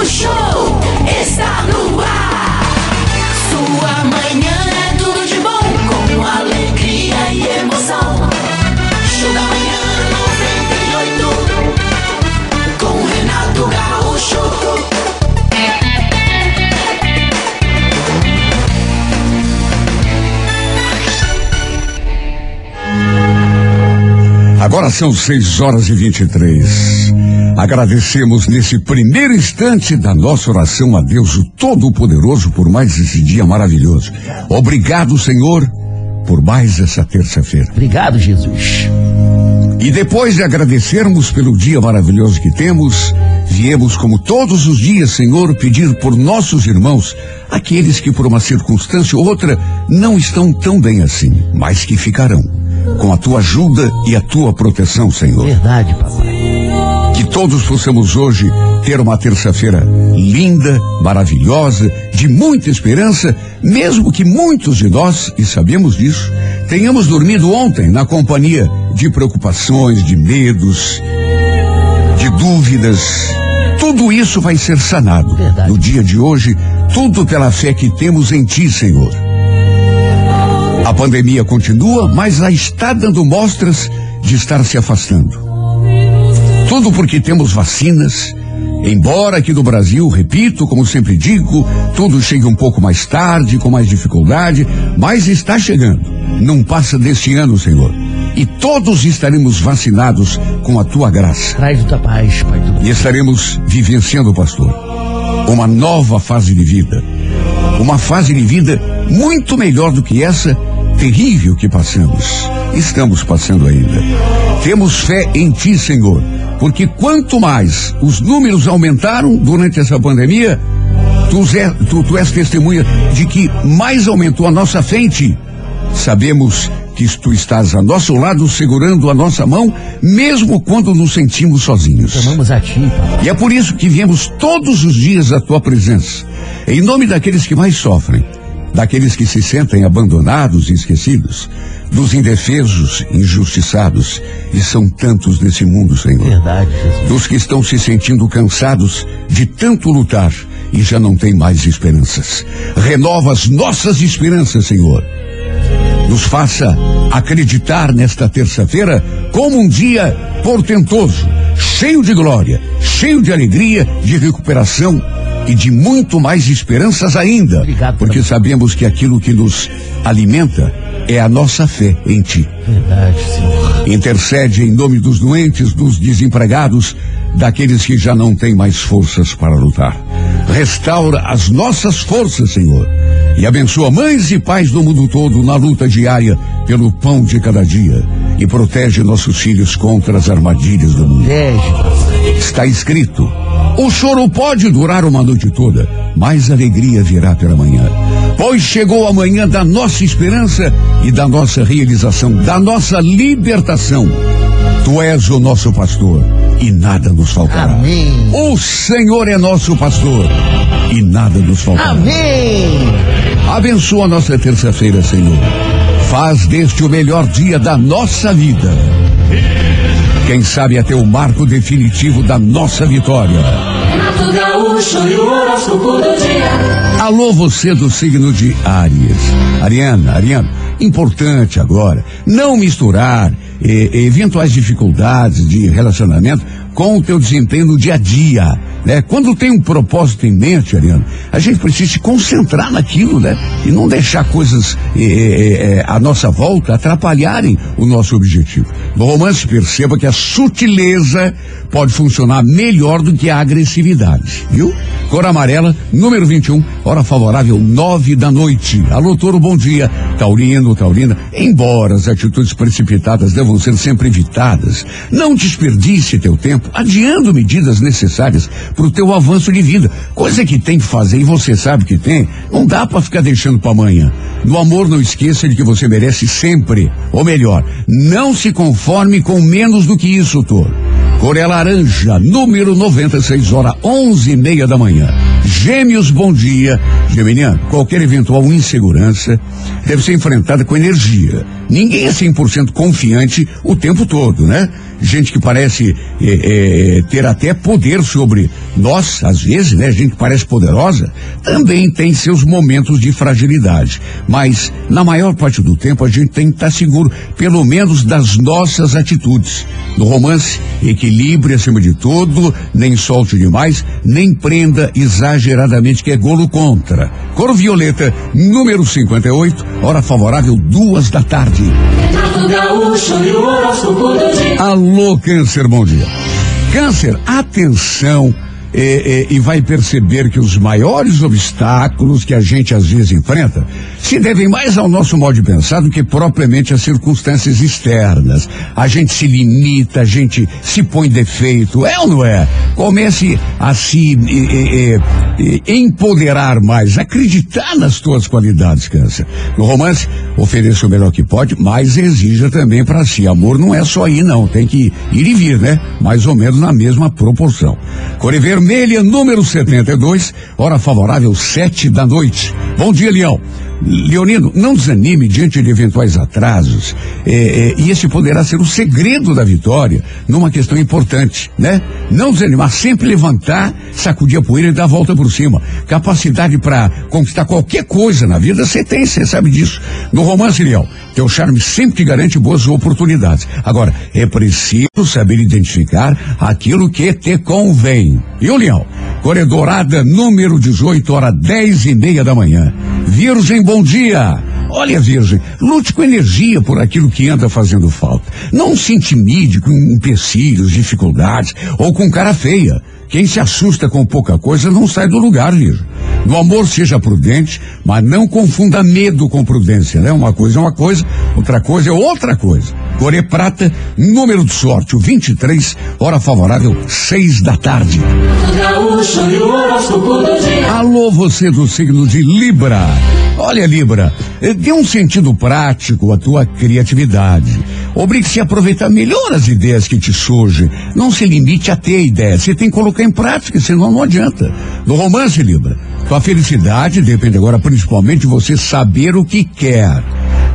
O show Agora são 6 horas e 23. Agradecemos nesse primeiro instante da nossa oração a Deus, o Todo-Poderoso, por mais esse dia maravilhoso. Obrigado, Senhor, por mais essa terça-feira. Obrigado, Jesus. E depois de agradecermos pelo dia maravilhoso que temos, viemos como todos os dias, Senhor, pedir por nossos irmãos, aqueles que por uma circunstância ou outra não estão tão bem assim, mas que ficarão. Com a tua ajuda e a tua proteção, Senhor. Verdade, papai. Que todos possamos hoje ter uma terça-feira linda, maravilhosa, de muita esperança, mesmo que muitos de nós, e sabemos disso, tenhamos dormido ontem na companhia de preocupações, de medos, de dúvidas. Tudo isso vai ser sanado Verdade. no dia de hoje, tudo pela fé que temos em Ti, Senhor. A pandemia continua, mas já está dando mostras de estar se afastando. Tudo porque temos vacinas. Embora aqui no Brasil, repito, como sempre digo, tudo chega um pouco mais tarde, com mais dificuldade, mas está chegando. Não passa deste ano, Senhor. E todos estaremos vacinados com a tua graça. Traz da paz, Pai do E estaremos vivenciando, pastor, uma nova fase de vida. Uma fase de vida muito melhor do que essa terrível que passamos. Estamos passando ainda. Temos fé em Ti, Senhor, porque quanto mais os números aumentaram durante essa pandemia, tu, zé- tu- tu és testemunha de que mais aumentou a nossa Ti. Sabemos que tu estás a nosso lado segurando a nossa mão, mesmo quando nos sentimos sozinhos. Chamamos a Ti, papai. E é por isso que viemos todos os dias à tua presença, em nome daqueles que mais sofrem, daqueles que se sentem abandonados e esquecidos, dos indefesos, injustiçados, e são tantos nesse mundo, Senhor. Verdade, Jesus. Dos que estão se sentindo cansados de tanto lutar e já não têm mais esperanças. Renova as nossas esperanças, Senhor. Nos faça acreditar nesta terça-feira como um dia portentoso, cheio de glória, cheio de alegria, de recuperação e de muito mais esperanças ainda. Obrigado, porque sabemos que aquilo que nos alimenta é a nossa fé em Ti. Verdade, Senhor. Intercede em nome dos doentes, dos desempregados, daqueles que já não têm mais forças para lutar. Restaura as nossas forças, Senhor. E abençoa mães e pais do mundo todo na luta diária pelo pão de cada dia. E protege nossos filhos contra as armadilhas do mundo. Está escrito: o choro pode durar uma noite toda, mas a alegria virá pela manhã. Pois chegou a manhã da nossa esperança e da nossa realização, da nossa libertação. Tu és o nosso pastor e nada nos faltará. Amém. O Senhor é nosso pastor e nada nos faltará. Amém. Abençoa a nossa terça-feira, Senhor. Faz deste o melhor dia da nossa vida. Quem sabe até o marco definitivo da nossa vitória. Renato Gaúcho e o horóscopo do dia. Alô, você do signo de Áries. Ariana, Ariana, importante agora não misturar eh, eventuais dificuldades de relacionamento com o teu desempenho no dia a dia, né? Quando tem um propósito em mente, Ariana, a gente precisa se concentrar naquilo, né? E não deixar coisas eh, eh, eh, à nossa volta atrapalharem o nosso objetivo. No romance, perceba que a sutileza pode funcionar melhor do que a agressividade, viu? Cor amarela, número 21, hora favorável, nove da noite. Alô, Toro, bom dia. Taurino, Taurina, embora as atitudes precipitadas devam ser sempre evitadas, não desperdice teu tempo adiando medidas necessárias para o teu avanço de vida. Coisa que tem que fazer e você sabe que tem, não dá para ficar deixando para amanhã. No amor, não esqueça de que você merece sempre, ou melhor, não se conforme com menos do que isso, Toro. Cor é laranja, número 96, hora onze e meia da manhã. Gêmeos, bom dia. Geminiano, qualquer eventual insegurança deve ser enfrentada com energia. Ninguém é 100% confiante o tempo todo, né? Gente que parece eh, eh, ter até poder sobre nós, às vezes, né? Gente que parece poderosa, também tem seus momentos de fragilidade. Mas, na maior parte do tempo, a gente tem que estar seguro, pelo menos das nossas atitudes. No romance, equilibre acima de tudo, nem solte demais, nem prenda exageradamente, que é golo contra. Cor Violeta, número 58, hora favorável, duas da tarde. Renato Gaúcho e o horóscopo do dia. Alô, Câncer, bom dia. Câncer, atenção eh, eh, e vai perceber que os maiores obstáculos que a gente às vezes enfrenta se devem mais ao nosso modo de pensar do que propriamente às circunstâncias externas. A gente se limita, a gente se põe defeito, é ou não é? Comece a se eh, empoderar mais, acreditar nas tuas qualidades, Câncer. No romance, ofereça o melhor que pode, mas exija também para si. Amor não é só ir, não. Tem que ir e vir, né? Mais ou menos na mesma proporção. Core Vermelha, número 72, hora favorável, sete da noite. Bom dia, Leão. Leonino, não desanime diante de eventuais atrasos. É, é, e esse poderá ser o segredo da vitória numa questão importante, né? Não desanimar, sempre levantar, sacudir a poeira e dar a volta por cima. Capacidade para conquistar qualquer coisa na vida você tem, você sabe disso. No romance, Leão, teu charme sempre te garante boas oportunidades. Agora, é preciso saber identificar aquilo que te convém. E o Leão, Corredorada número 18, hora dez e meia da manhã. Virgem, bom dia. Olha, Virgem, lute com energia por aquilo que anda fazendo falta. Não se intimide com empecilhos, dificuldades ou com cara feia. Quem se assusta com pouca coisa não sai do lugar, Virgem. No amor seja prudente, mas não confunda medo com prudência, né? Uma coisa é uma coisa, outra coisa é outra coisa. Corê Prata, número de sorte, o 23, hora favorável, seis da tarde. Alô, você do signo de Libra. Olha, Libra, eh, dê um sentido prático à tua criatividade. Obrigue-se a aproveitar melhor as ideias que te surgem. Não se limite a ter ideias. Você tem que colocar em prática, senão não adianta. No romance, Libra, tua felicidade depende agora principalmente de você saber o que quer.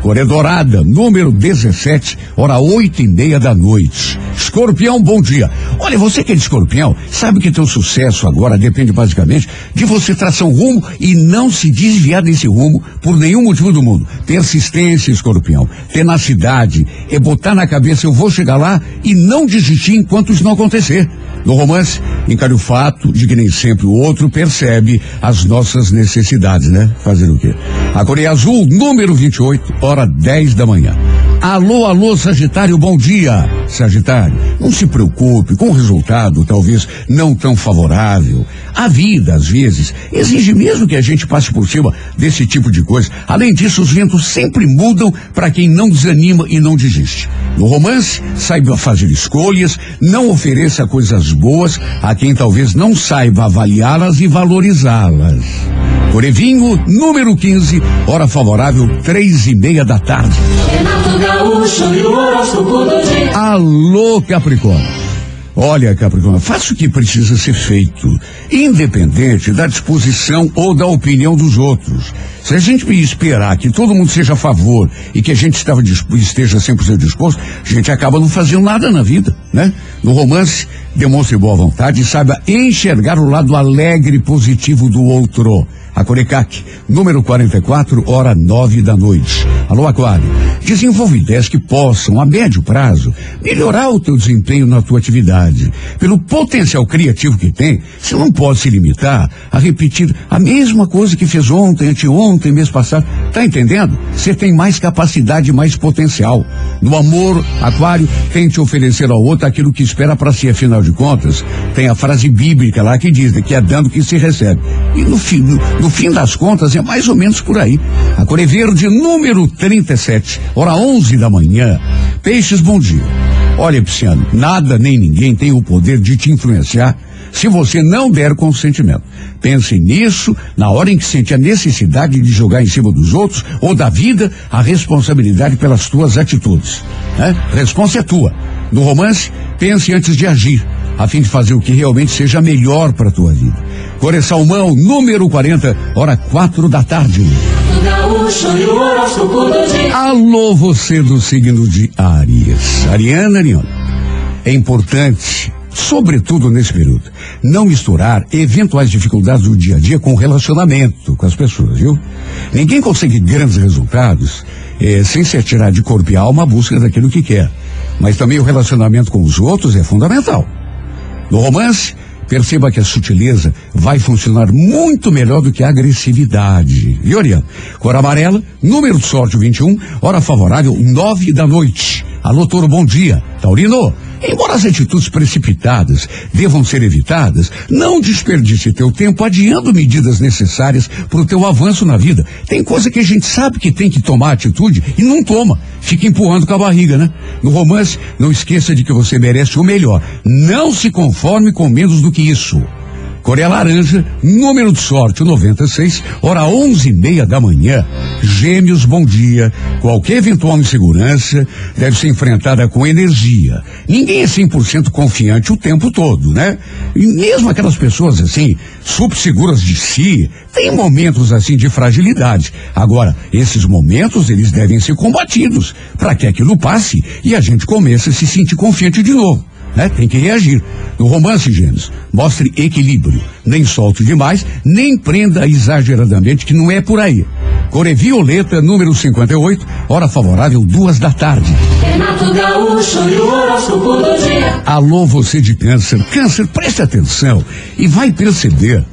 Corredorada, número 17, hora oito e meia da noite. Escorpião, bom dia. Olha, você que é de escorpião, sabe que teu sucesso agora depende basicamente de você traçar um rumo e não se desviar desse rumo por nenhum motivo do mundo. Persistência, escorpião. Tenacidade. É botar na cabeça, eu vou chegar lá e não desistir enquanto isso não acontecer. No romance, encare o fato de que nem sempre o outro percebe as nossas necessidades, né? Fazer o quê? A Coreia Azul, número 28, hora 10 da manhã. Alô, alô, Sagitário, bom dia. Sagitário, não se preocupe com o resultado, talvez não tão favorável. A vida, às vezes, exige mesmo que a gente passe por cima desse tipo de coisa. Além disso, os ventos sempre mudam para quem não desanima e não desiste. No romance, saiba fazer escolhas, não ofereça coisas boas a quem talvez não saiba avaliá-las e valorizá-las. Corevinho, número 15, hora favorável, três e meia da tarde. Renato Gaúcho e o horóscopo do dia. Alô, Capricórnio. Olha, Capricórnio, faça o que precisa ser feito, independente da disposição ou da opinião dos outros. Se a gente esperar que todo mundo seja a favor e que a gente estava esteja 100% disposto, a gente acaba não fazendo nada na vida, né? No romance, demonstre boa vontade e saiba enxergar o lado alegre e positivo do outro. A Corecac, número 44, hora nove da noite. Alô, Aquário. Desenvolve ideias que possam, a médio prazo, melhorar o teu desempenho na tua atividade. Pelo potencial criativo que tem, você não pode se limitar a repetir a mesma coisa que fez ontem, anteontem, mês passado. Tá entendendo? Você tem mais capacidade, mais potencial. No amor, Aquário, tente oferecer ao outro aquilo que espera para si, afinal de contas, tem a frase bíblica lá que diz né, que é dando que se recebe. E no fim, no, no fim das contas, é mais ou menos por aí. A Cor é Verde, número 37, hora 11 da manhã. Peixes, bom dia. Olha, Pisciano, nada nem ninguém tem o poder de te influenciar se você não der consentimento. Pense nisso na hora em que sente a necessidade de jogar em cima dos outros ou da vida a responsabilidade pelas tuas atitudes. Né? Responsa é tua. No romance, pense antes de agir, a fim de fazer o que realmente seja melhor para a tua vida. Core Salmão, número 40, hora quatro da tarde. Alô, você do signo de Áries. Ariana, Ariana. É importante, sobretudo nesse período, não misturar eventuais dificuldades do dia a dia com o relacionamento com as pessoas, viu? Ninguém consegue grandes resultados eh, sem se atirar de corpo e alma à busca daquilo que quer. Mas também o relacionamento com os outros é fundamental. No romance, perceba que a sutileza vai funcionar muito melhor do que a agressividade. E Oriana, cor amarela, número de sorte 21, hora favorável 9 da noite. Alô, Toro, bom dia. Taurino, embora as atitudes precipitadas devam ser evitadas, não desperdice teu tempo adiando medidas necessárias para o teu avanço na vida. Tem coisa que a gente sabe que tem que tomar atitude e não toma. Fica empurrando com a barriga, né? No romance, não esqueça de que você merece o melhor. Não se conforme com menos do que isso. Coreia Laranja, número de sorte 96, hora onze e meia da manhã. Gêmeos, bom dia. Qualquer eventual insegurança deve ser enfrentada com energia. Ninguém é 100% confiante o tempo todo, né? E mesmo aquelas pessoas assim, super seguras de si, tem momentos assim de fragilidade. Agora, esses momentos eles devem ser combatidos para que aquilo passe e a gente comece a se sentir confiante de novo né? Tem que reagir. No romance, gêmeos, mostre equilíbrio. Nem solte demais, nem prenda exageradamente, que não é por aí. Core Violeta, número 58, hora favorável, duas da tarde. Renato Gaúcho e o horóscopo do dia. Alô, você de câncer. Câncer, preste atenção e vai perceber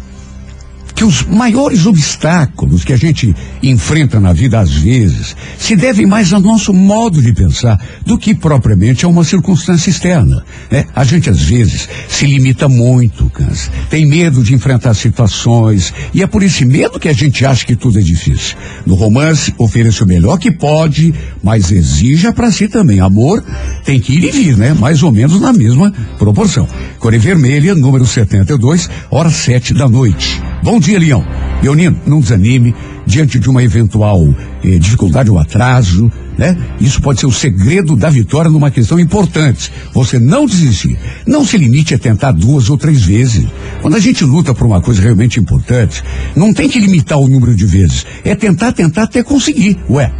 que os maiores obstáculos que a gente enfrenta na vida às vezes se devem mais ao nosso modo de pensar do que propriamente a uma circunstância externa. Né? A gente às vezes se limita muito, câncer. Tem medo de enfrentar situações e é por esse medo que a gente acha que tudo é difícil. No romance, ofereça o melhor que pode, mas exija para si também. Amor tem que ir e vir, né? Mais ou menos na mesma proporção. Core Vermelha, número 72, hora sete da noite. Bom dia, Leão. Leonino, não desanime diante de uma eventual eh, dificuldade ou atraso, né? Isso pode ser o segredo da vitória numa questão importante. Você não desistir. Não se limite a tentar duas ou três vezes. Quando a gente luta por uma coisa realmente importante, não tem que limitar o número de vezes. É tentar, tentar até conseguir. Ué.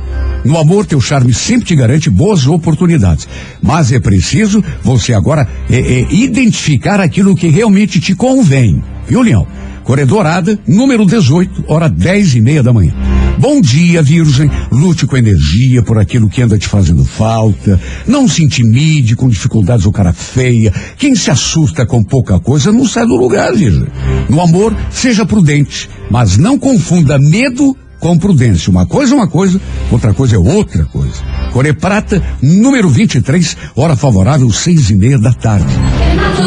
No amor, teu charme sempre te garante boas oportunidades. Mas é preciso você agora eh, eh, identificar aquilo que realmente te convém. Viu, Leão? Corredorada, número 18, hora dez e meia da manhã. Bom dia, Virgem. Lute com energia por aquilo que anda te fazendo falta. Não se intimide com dificuldades ou cara feia. Quem se assusta com pouca coisa não sai do lugar, Virgem. No amor, seja prudente, mas não confunda medo com prudência. Uma coisa é uma coisa, outra coisa é outra coisa. Core Prata, número 23, hora favorável, seis e meia da tarde.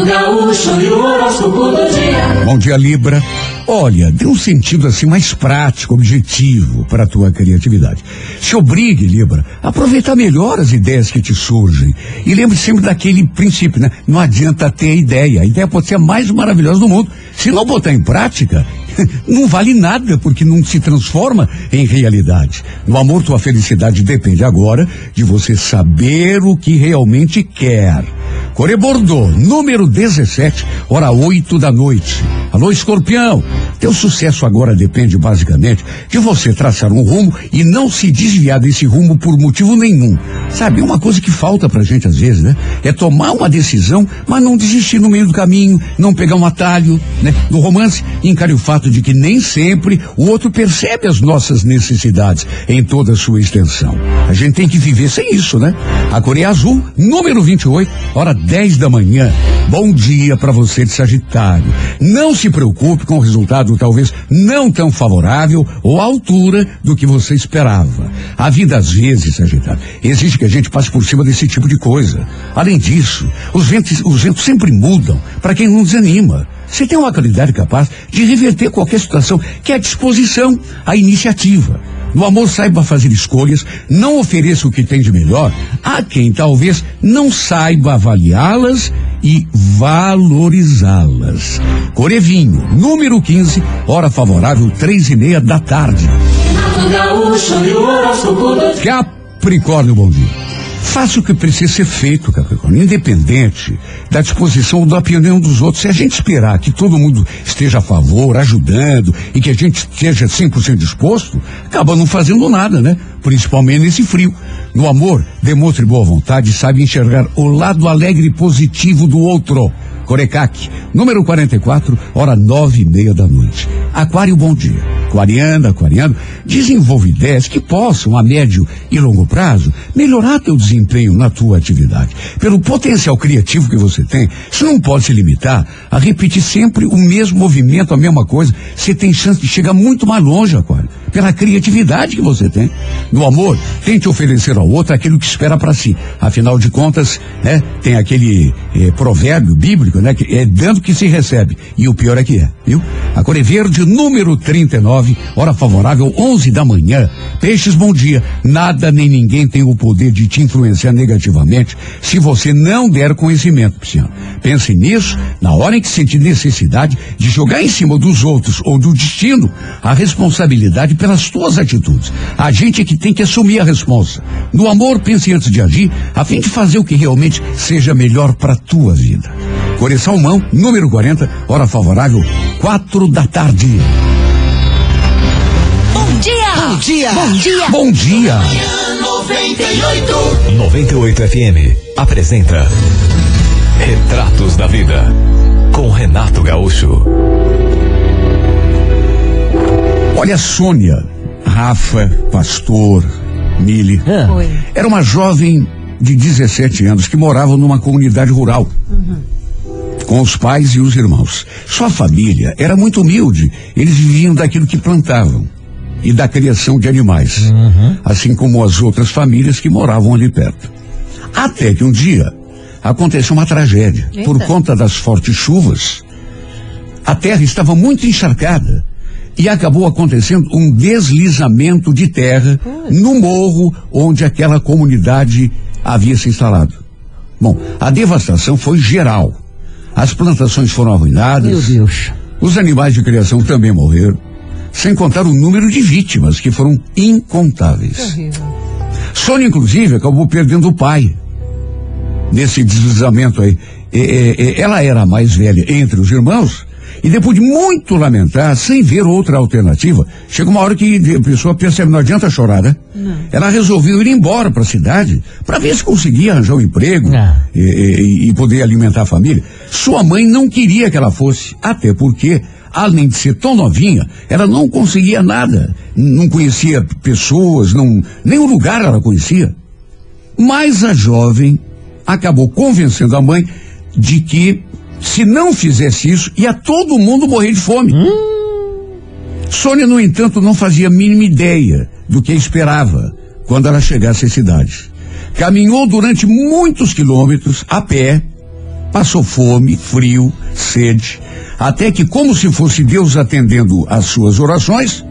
Gaúcho e o horóscopo do dia. Bom dia, Libra. Olha, dê um sentido assim mais prático, objetivo para a tua criatividade. Se obrigue, Libra, a aproveitar melhor as ideias que te surgem. E lembre sempre daquele princípio, né? Não adianta ter ideia. A ideia pode ser a mais maravilhosa do mundo. Se não botar em prática, não vale nada porque não se transforma em realidade. No amor, tua felicidade depende agora de você saber o que realmente quer. Core Bordeaux, número 17, hora 8 da noite. Alô, escorpião. Teu sucesso agora depende basicamente de você traçar um rumo e não se desviar desse rumo por motivo nenhum. Sabe, uma coisa que falta pra gente às vezes, né? É tomar uma decisão, mas não desistir no meio do caminho, não pegar um atalho, né? No romance, encare o fato de que nem sempre o outro percebe as nossas necessidades em toda a sua extensão. A gente tem que viver sem isso, né? A Coreia Azul, número 28, hora 10 da manhã. Bom dia para você de Sagitário. Não se preocupe com o resultado talvez não tão favorável ou à altura do que você esperava. A vida às vezes, Sagitário, exige que a gente passe por cima desse tipo de coisa. Além disso, os ventos, os ventos sempre mudam para quem não desanima. Você tem uma qualidade capaz de reverter qualquer situação, que é a disposição, a iniciativa. No amor, saiba fazer escolhas, não ofereça o que tem de melhor a quem talvez não saiba avaliá-las e valorizá-las. Corevinho, número 15, hora favorável, três e meia da tarde. Capricórnio, bom dia. Faça o que precisa ser feito, Capricórnio, independente da disposição ou da opinião dos outros. Se a gente esperar que todo mundo esteja a favor, ajudando e que a gente esteja 100% disposto, acaba não fazendo nada, né? Principalmente nesse frio. No amor, demonstre boa vontade e sabe enxergar o lado alegre e positivo do outro. Corecac, número 44, hora nove e meia da noite. Aquário, bom dia. Aquariana, aquariano, desenvolve ideias que possam, a médio e longo prazo, melhorar teu desempenho na tua atividade. Pelo potencial criativo que você tem, você não pode se limitar a repetir sempre o mesmo movimento, a mesma coisa. Você tem chance de chegar muito mais longe, Aquário, pela criatividade que você tem. No amor, tente oferecer ao outro aquilo que espera para si. Afinal de contas, né, tem aquele eh, provérbio bíblico, né, que é dando que se recebe. E o pior é que é, viu? A cor é verde, número 39, hora favorável, 11 da manhã. Peixes, bom dia. Nada nem ninguém tem o poder de te influenciar negativamente se você não der conhecimento, Pisciano. Pense nisso na hora em que sentir necessidade de jogar em cima dos outros ou do destino a responsabilidade pelas tuas atitudes. A gente é que tem que assumir a responsa. No amor, pense antes de agir, a fim de fazer o que realmente seja melhor para tua vida. Core Salmão, número 40, hora favorável, quatro da tarde. Bom dia! Bom dia! Bom dia! Bom dia! 98. 98 FM apresenta Retratos da Vida com Renato Gaúcho. Olha, Sônia, Rafa, Pastor, Mili. Oi. Era uma jovem de 17 anos que morava numa comunidade rural. Com os pais e os irmãos. Sua família era muito humilde. Eles viviam daquilo que plantavam e da criação de animais. Assim como as outras famílias que moravam ali perto. Até que um dia aconteceu uma tragédia. Eita. Por conta das fortes chuvas, a terra estava muito encharcada e acabou acontecendo um deslizamento de terra no morro onde aquela comunidade havia se instalado. Bom, a devastação foi geral. As plantações foram arruinadas. Meu Deus. Os animais de criação também morreram. Sem contar o número de vítimas, que foram incontáveis. Sônia, inclusive, acabou perdendo o pai. Nesse deslizamento aí. É, é, ela era a mais velha entre os irmãos. E depois de muito lamentar, sem ver outra alternativa, chega uma hora que a pessoa percebe, não adianta chorar, né? Ela resolveu ir embora para a cidade para ver se conseguia arranjar um emprego Ah. e, e- e poder alimentar a família. Sua mãe não queria que ela fosse, até porque, além de ser tão novinha, ela não conseguia nada. Não conhecia pessoas, não, nem o lugar ela conhecia. Mas a jovem acabou convencendo a mãe de que, se não fizesse isso, ia todo mundo morrer de fome. Sônia, no entanto, não fazia a mínima ideia do que esperava quando ela chegasse à cidade. Caminhou durante muitos quilômetros a pé, passou fome, frio, sede, até que, como se fosse Deus atendendo às suas orações,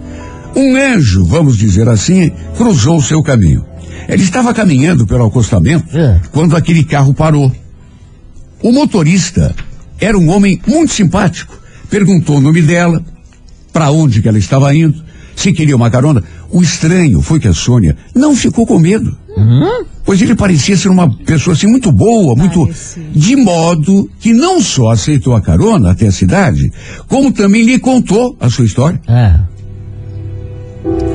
um anjo, vamos dizer assim, cruzou o seu caminho. Ele estava caminhando pelo acostamento É. quando aquele carro parou. O motorista era um homem muito simpático. Perguntou o nome dela, para onde que ela estava indo, se queria uma carona. O estranho foi que a Sônia não ficou com medo. Pois ele parecia ser uma pessoa assim muito boa, muito. Parecia. De modo que não só aceitou a carona até a cidade, como também lhe contou a sua história. É.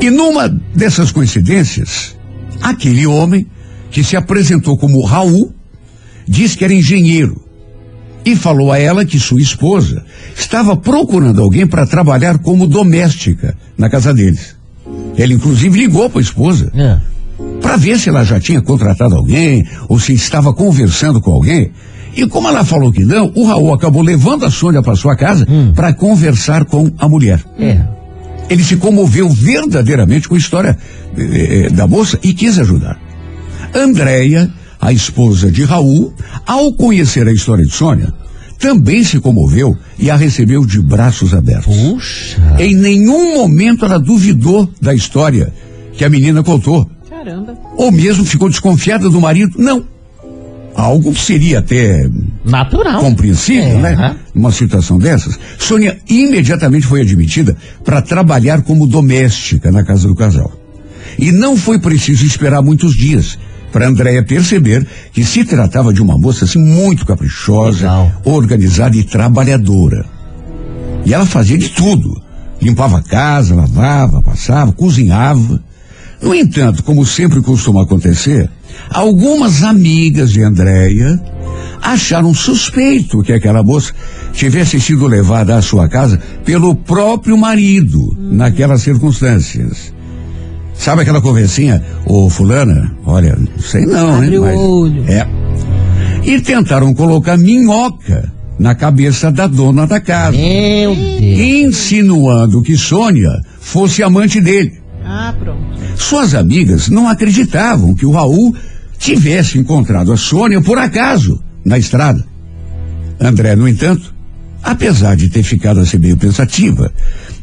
E numa dessas coincidências, aquele homem que se apresentou como Raul disse que era engenheiro e falou a ela que sua esposa estava procurando alguém para trabalhar como doméstica na casa deles. Ele inclusive ligou para a esposa É. para ver se ela já tinha contratado alguém ou se estava conversando com alguém. E como ela falou que não, o Raul acabou levando a Sônia para sua casa para conversar com a mulher. É. Ele se comoveu verdadeiramente com a história eh, eh, da moça e quis ajudar. Andréia, a esposa de Raul, ao conhecer a história de Sônia, também se comoveu e a recebeu de braços abertos. Puxa. Em nenhum momento ela duvidou da história que a menina contou. Caramba. Ou mesmo ficou desconfiada do marido. Não. Algo que seria até Natural. compreensível, É, né? aham. Numa situação dessas. Sônia imediatamente foi admitida para trabalhar como doméstica na casa do casal. E não foi preciso esperar muitos dias, para Andréia perceber que se tratava de uma moça assim muito caprichosa, Legal. organizada e trabalhadora. E ela fazia de tudo. Limpava a casa, lavava, passava, cozinhava. No entanto, como sempre costuma acontecer, algumas amigas de Andréia acharam suspeito que aquela moça tivesse sido levada à sua casa pelo próprio marido naquelas circunstâncias. Sabe aquela conversinha? Ô, fulana, olha, não sei não, Abre hein? o mas- olho. É. E tentaram colocar minhoca na cabeça da dona da casa, Meu Deus. insinuando que Sônia fosse amante dele. Ah, pronto. Suas amigas não acreditavam que o Raul tivesse encontrado a Sônia por acaso na estrada. André, no entanto, apesar de ter ficado assim meio pensativa,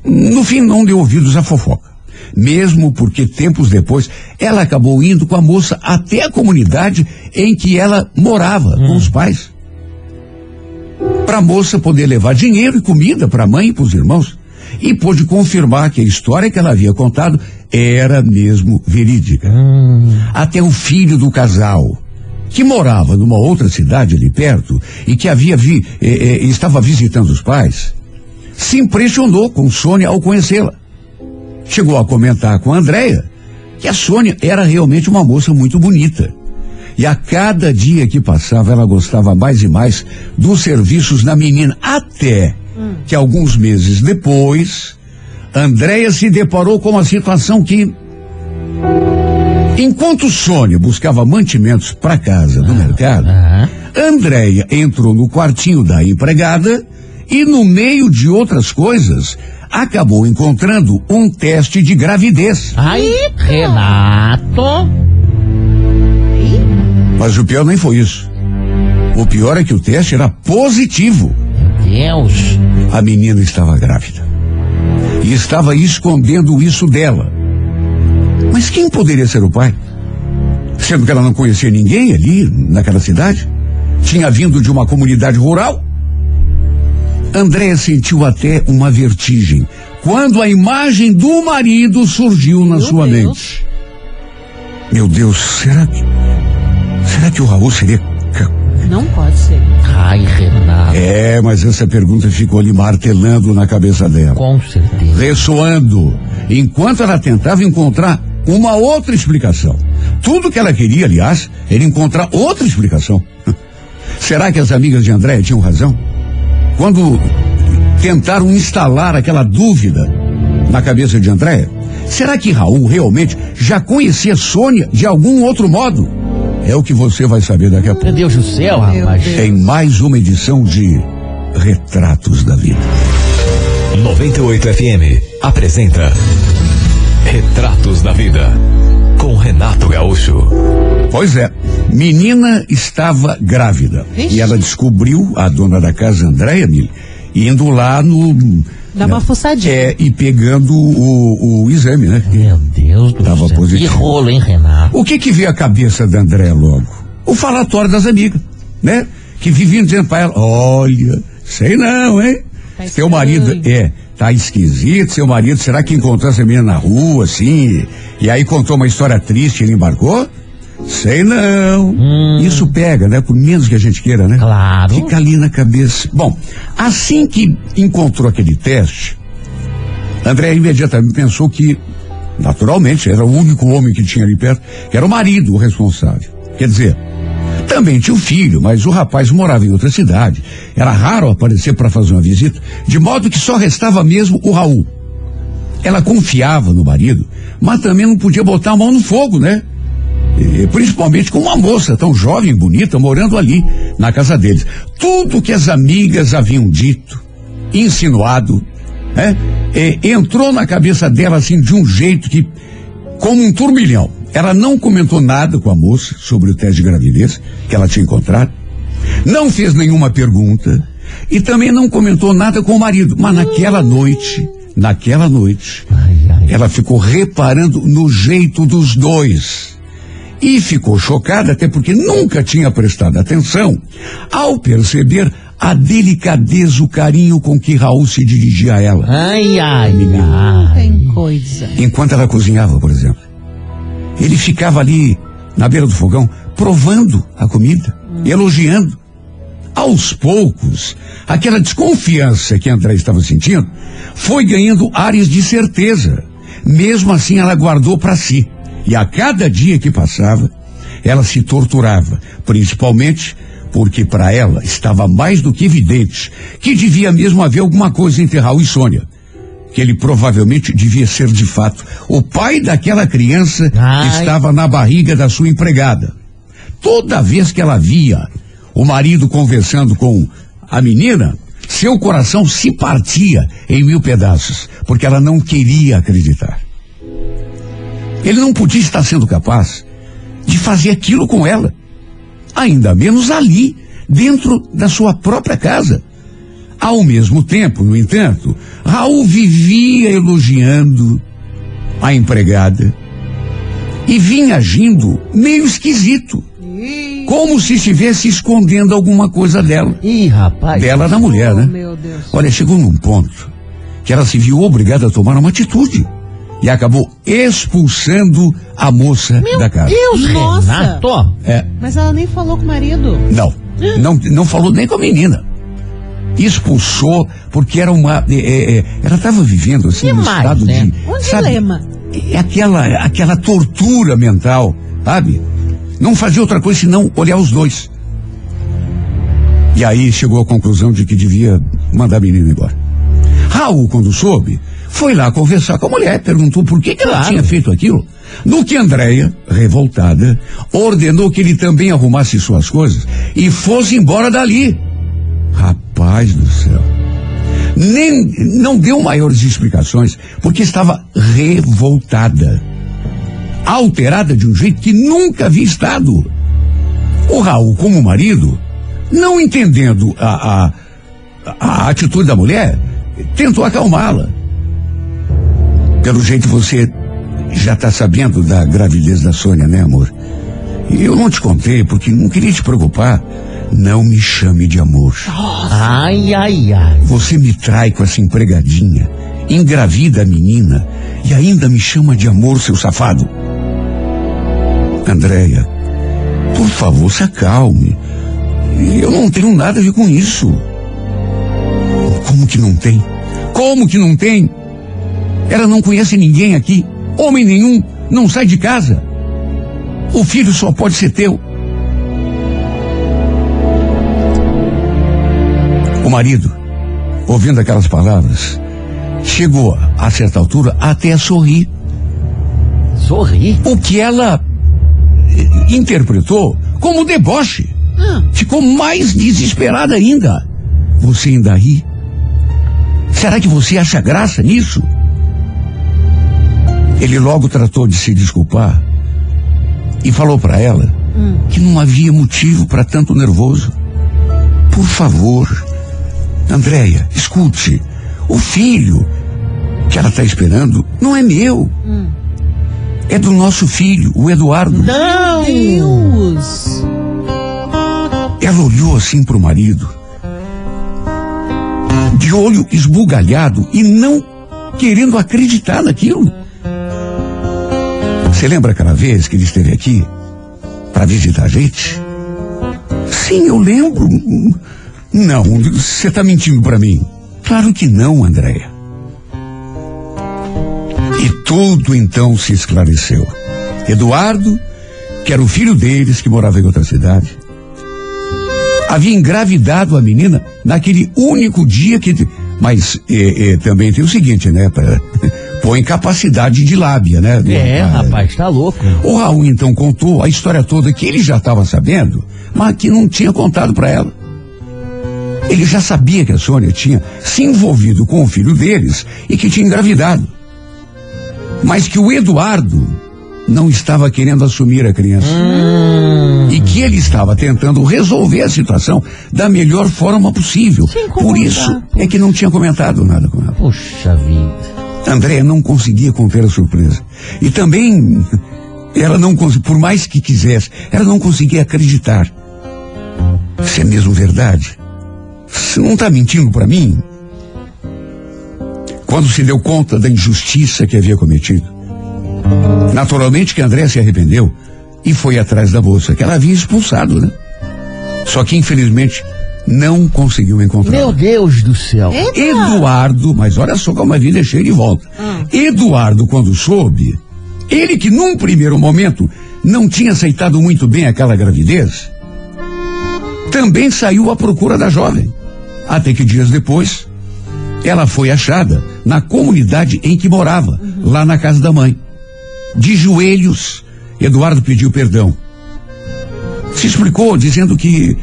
no fim não deu ouvidos à fofoca. Mesmo porque tempos depois ela acabou indo com a moça até a comunidade em que ela morava com os pais. Para a moça poder levar dinheiro e comida para a mãe e para os irmãos. E pôde confirmar que a história que ela havia contado era mesmo verídica. Até o filho do casal, que morava numa outra cidade ali perto e que havia vi, eh, eh, estava visitando os pais, se impressionou com Sônia ao conhecê-la. Chegou a comentar com a Andréia que a Sônia era realmente uma moça muito bonita. E a cada dia que passava, ela gostava mais e mais dos serviços da menina, até que alguns meses depois, Andréia se deparou com uma situação que Enquanto Sônia buscava mantimentos para casa do mercado, Aham. Andréia entrou no quartinho da empregada e, no meio de outras coisas, acabou encontrando um teste de gravidez. Ai, Renato. Mas o pior nem foi isso. O pior é que o teste era positivo. Meu Deus. A menina estava grávida. E estava escondendo isso dela. Mas quem poderia ser o pai? Sendo que ela não conhecia ninguém ali, naquela cidade? Tinha vindo de uma comunidade rural? Andréa sentiu até uma vertigem quando a imagem do marido surgiu na Meu sua Deus. mente. Meu Deus, será que. Será que o Raul seria. Não pode ser. Ai, Renato. É, mas essa pergunta ficou ali martelando na cabeça dela. Com certeza. ressoando, enquanto ela tentava encontrar uma outra explicação. Tudo que ela queria, aliás, era encontrar outra explicação. Será que as amigas de André tinham razão? Quando tentaram instalar aquela dúvida na cabeça de André, será que Raul realmente já conhecia Sônia de algum outro modo? É o que você vai saber daqui a Meu pouco. Deus do céu, Meu rapaz. Em mais uma edição de Retratos da Vida. 98 FM apresenta Retratos da Vida com Renato Gaúcho. Pois é, menina estava grávida. Vixe. E ela descobriu, a dona da casa, Andréia Mili, indo lá no. Dá uma fuçadinha. É, e pegando o, o exame, né? Meu Deus do Tava céu. positivo. Que rolo, hein, Renato? O que que veio à cabeça da Andréia logo? O falatório das amigas, né? Que viviam dizendo pra ela, olha, sei não, hein? Tá seu marido, é, tá esquisito, seu marido, será que encontrou essa menina na rua, assim? E aí contou uma história triste e ele embarcou? Sei não. Isso pega, né? Por menos que a gente queira, né? Claro. Fica ali na cabeça. Bom, assim que encontrou aquele teste, André imediatamente pensou que, naturalmente, era o único homem que tinha ali perto, que era o marido o responsável. Quer dizer, também tinha um filho, mas o rapaz morava em outra cidade. Era raro aparecer para fazer uma visita, de modo que só restava mesmo o Raul. Ela confiava no marido, mas também não podia botar a mão no fogo, né? E, principalmente com uma moça tão jovem e bonita morando ali, na casa deles. Tudo que as amigas haviam dito, insinuado, né? E, entrou na cabeça dela assim de um jeito que, como um turbilhão. Ela não comentou nada com a moça sobre o teste de gravidez que ela tinha encontrado. Não fez nenhuma pergunta e também não comentou nada com o marido. Mas naquela noite, naquela noite, Ai, ai. ela ficou reparando no jeito dos dois. E ficou chocada, até porque nunca tinha prestado atenção, ao perceber a delicadeza, o carinho com que Raul se dirigia a ela. Ai, ai, ai. Tem coisa. Enquanto ela cozinhava, por exemplo. Ele ficava ali na beira do fogão, provando a comida, elogiando. Aos poucos, aquela desconfiança que André estava sentindo foi ganhando áreas de certeza. Mesmo assim, ela guardou para si. E a cada dia que passava, ela se torturava, principalmente porque para ela estava mais do que evidente que devia mesmo haver alguma coisa entre Raul e Sônia. Que ele provavelmente devia ser de fato o pai daquela criança que Ai. estava na barriga da sua empregada. Toda vez que ela via o marido conversando com a menina, seu coração se partia em mil pedaços, porque ela não queria acreditar. Ele não podia estar sendo capaz de fazer aquilo com ela, ainda menos ali, dentro da sua própria casa. Ao mesmo tempo, no entanto, Raul vivia elogiando a empregada e vinha agindo meio esquisito, como se estivesse escondendo alguma coisa dela. Ih, rapaz. Dela da mulher, né? Olha, chegou num ponto que ela se viu obrigada a tomar uma atitude e acabou expulsando a moça da casa. Deus, nossa. Renato. É, Mas ela nem falou com o marido. não, não, não falou nem com a menina. Expulsou porque era uma, é, é, é, ela estava vivendo assim num Demais, estado né? de, Um sabe, dilema. é aquela, aquela tortura mental, sabe? Não fazia outra coisa senão olhar os dois. E aí chegou à conclusão de que devia mandar a menina embora. Raul, quando soube, foi lá conversar com a mulher, perguntou por que, que ela Claro. tinha feito aquilo. No que Andréia, revoltada, ordenou que ele também arrumasse suas coisas e fosse embora dali. Rapaz do céu. Nem, não deu maiores explicações, porque estava revoltada. Alterada de um jeito que nunca havia estado. O Raul, como marido, não entendendo a, a, a atitude da mulher, tentou acalmá-la. Pelo jeito você já está sabendo da gravidez da Sônia, né, amor? E eu não te contei porque não queria te preocupar. Não me chame de amor. Ai, ai, ai. Você me trai com essa empregadinha, engravida a menina e ainda me chama de amor, seu safado. Andréia, por favor, se acalme. Eu não tenho nada a ver com isso. Como que não tem? Como que não tem? Ela não conhece ninguém aqui. Homem nenhum não sai de casa. O filho só pode ser teu. O marido, ouvindo aquelas palavras, chegou a certa altura até a sorrir. Sorri. O que ela eh, interpretou como deboche. Ficou mais desesperada ainda. Você ainda ri? Será que você acha graça nisso? Ele logo tratou de se desculpar e falou para ela que não havia motivo para tanto nervoso. Por favor, Andréia, escute. O filho que ela está esperando não é meu. É do nosso filho, o Eduardo. Não. Deus. Ela olhou assim para o marido, de olho esbugalhado e não querendo acreditar naquilo. Você lembra aquela vez que ele esteve aqui para visitar a gente? Sim, eu lembro. Não, você está mentindo para mim. Claro que não, Andréia. E tudo então se esclareceu. Eduardo, que era o filho deles, que morava em outra cidade, havia engravidado a menina naquele único dia que. Mas eh, eh, também tem o seguinte, né? Pra, põe capacidade de lábia, né? É, rapaz, tá louco. O Raul então contou a história toda que ele já estava sabendo, mas que não tinha contado para ela. Ele já sabia que a Sônia tinha se envolvido com o filho deles e que tinha engravidado. Mas que o Eduardo não estava querendo assumir a criança. E que ele estava tentando resolver a situação da melhor forma possível. Por isso é que não tinha comentado nada com ela. Puxa vida. Andréia não conseguia conter a surpresa. E também ela não por mais que quisesse, ela não conseguia acreditar. Isso é mesmo verdade? Você não está mentindo para mim? Quando se deu conta da injustiça que havia cometido, naturalmente que André se arrependeu e foi atrás da moça, que ela havia expulsado, né? Só que infelizmente não conseguiu encontrar. Meu Deus do céu. Eita. Eduardo, mas olha só como a vida é cheia de volta. Eduardo, quando soube, ele que num primeiro momento não tinha aceitado muito bem aquela gravidez, também saiu à procura da jovem. Até que dias depois, ela foi achada na comunidade em que morava, lá na casa da mãe. De joelhos, Eduardo pediu perdão. Se explicou dizendo que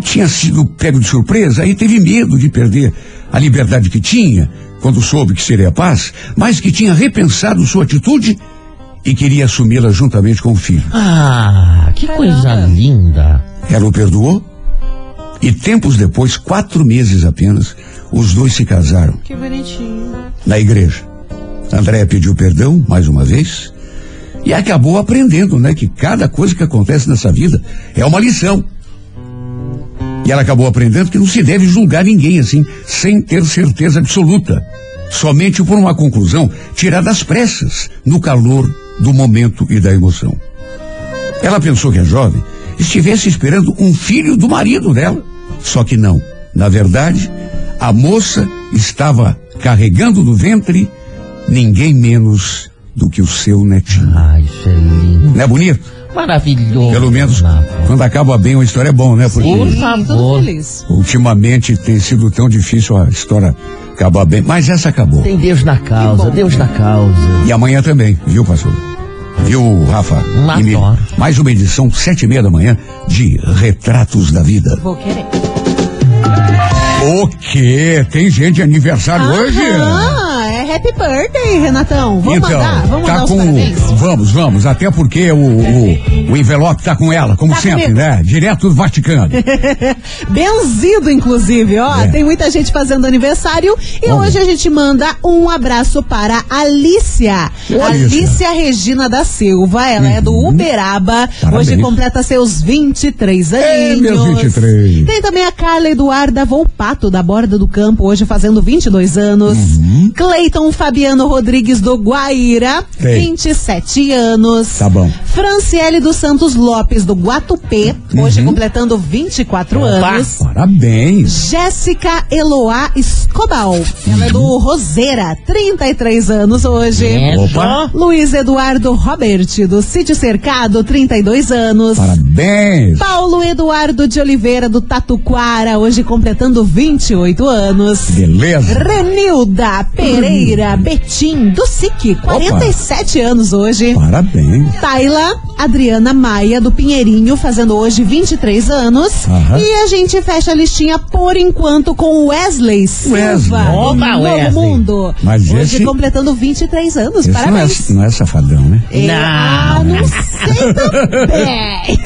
tinha sido pego de surpresa e teve medo de perder a liberdade que tinha quando soube que seria paz, mas que tinha repensado sua atitude e queria assumi-la juntamente com o filho. Ah, que coisa linda. Ela o perdoou e tempos depois, quatro meses apenas, os dois se casaram Que bonitinho. na igreja. Andréia pediu perdão mais uma vez e acabou aprendendo, né, que cada coisa que acontece nessa vida é uma lição. E ela acabou aprendendo que não se deve julgar ninguém assim, sem ter certeza absoluta, somente por uma conclusão tirada às pressas, no calor do momento e da emoção. Ela pensou que a jovem estivesse esperando um filho do marido dela, só que não. Na verdade, a moça estava carregando no ventre ninguém menos do que o seu netinho. Ah, isso é lindo. Não é bonito? Maravilhoso. Pelo menos quando acaba bem uma história é bom, né? Porque Por favor. Ultimamente tem sido tão difícil a história acabar bem, mas essa acabou. Tem Deus na causa. Deus na causa. E amanhã também, viu, pastor? Viu, Rafa? Adoro. E? Mais uma edição, sete e meia da manhã, de Retratos da Vida. Vou querer. O quê? Tem gente de aniversário hoje? É happy birthday, Renatão. Vamos então, mandar, vamos tá mandar os com. parabéns. Vamos, vamos, até porque o, o, o envelope tá com ela, como Tá sempre, comigo. né? Direto do Vaticano. Benzido, inclusive, ó. É. Tem muita gente fazendo aniversário e Vamos. hoje a gente manda um abraço para Alícia. Ô, Alícia. Alícia Regina da Silva, ela é do Uberaba. Uhum. Parabéns. Hoje completa seus 23 É, aninhos. meus 23. Tem também a Carla Eduarda Volpato, da Borda do Campo, hoje fazendo 22 anos. Uhum. Cleiton Fabiano Rodrigues do Guaíra, Sei. 27 anos. Tá bom. Franciele dos Santos Lopes, do Guatupê, Uhum. hoje completando 24 anos. Parabéns. Jéssica Eloá Escobal, ela é do Roseira, 33 anos hoje. É Opa. Luiz Eduardo Robert, do Sítio Cercado, 32 anos. Parabéns. Paulo Eduardo de Oliveira, do Tatuquara, hoje completando 28 anos. Beleza. Renilda Pereira Betim, do SIC, 47 anos hoje. Parabéns. Taila Adriana Maia, do Pinheirinho, fazendo hoje 23 anos. Aham. E a gente fecha a listinha por enquanto com Wesley Silva, Opa, Novo Wesley. Mundo. Mas hoje esse- completando 23 anos. Esse não é, Parabéns. não é safadão, né? É, ah, Não. não sei também.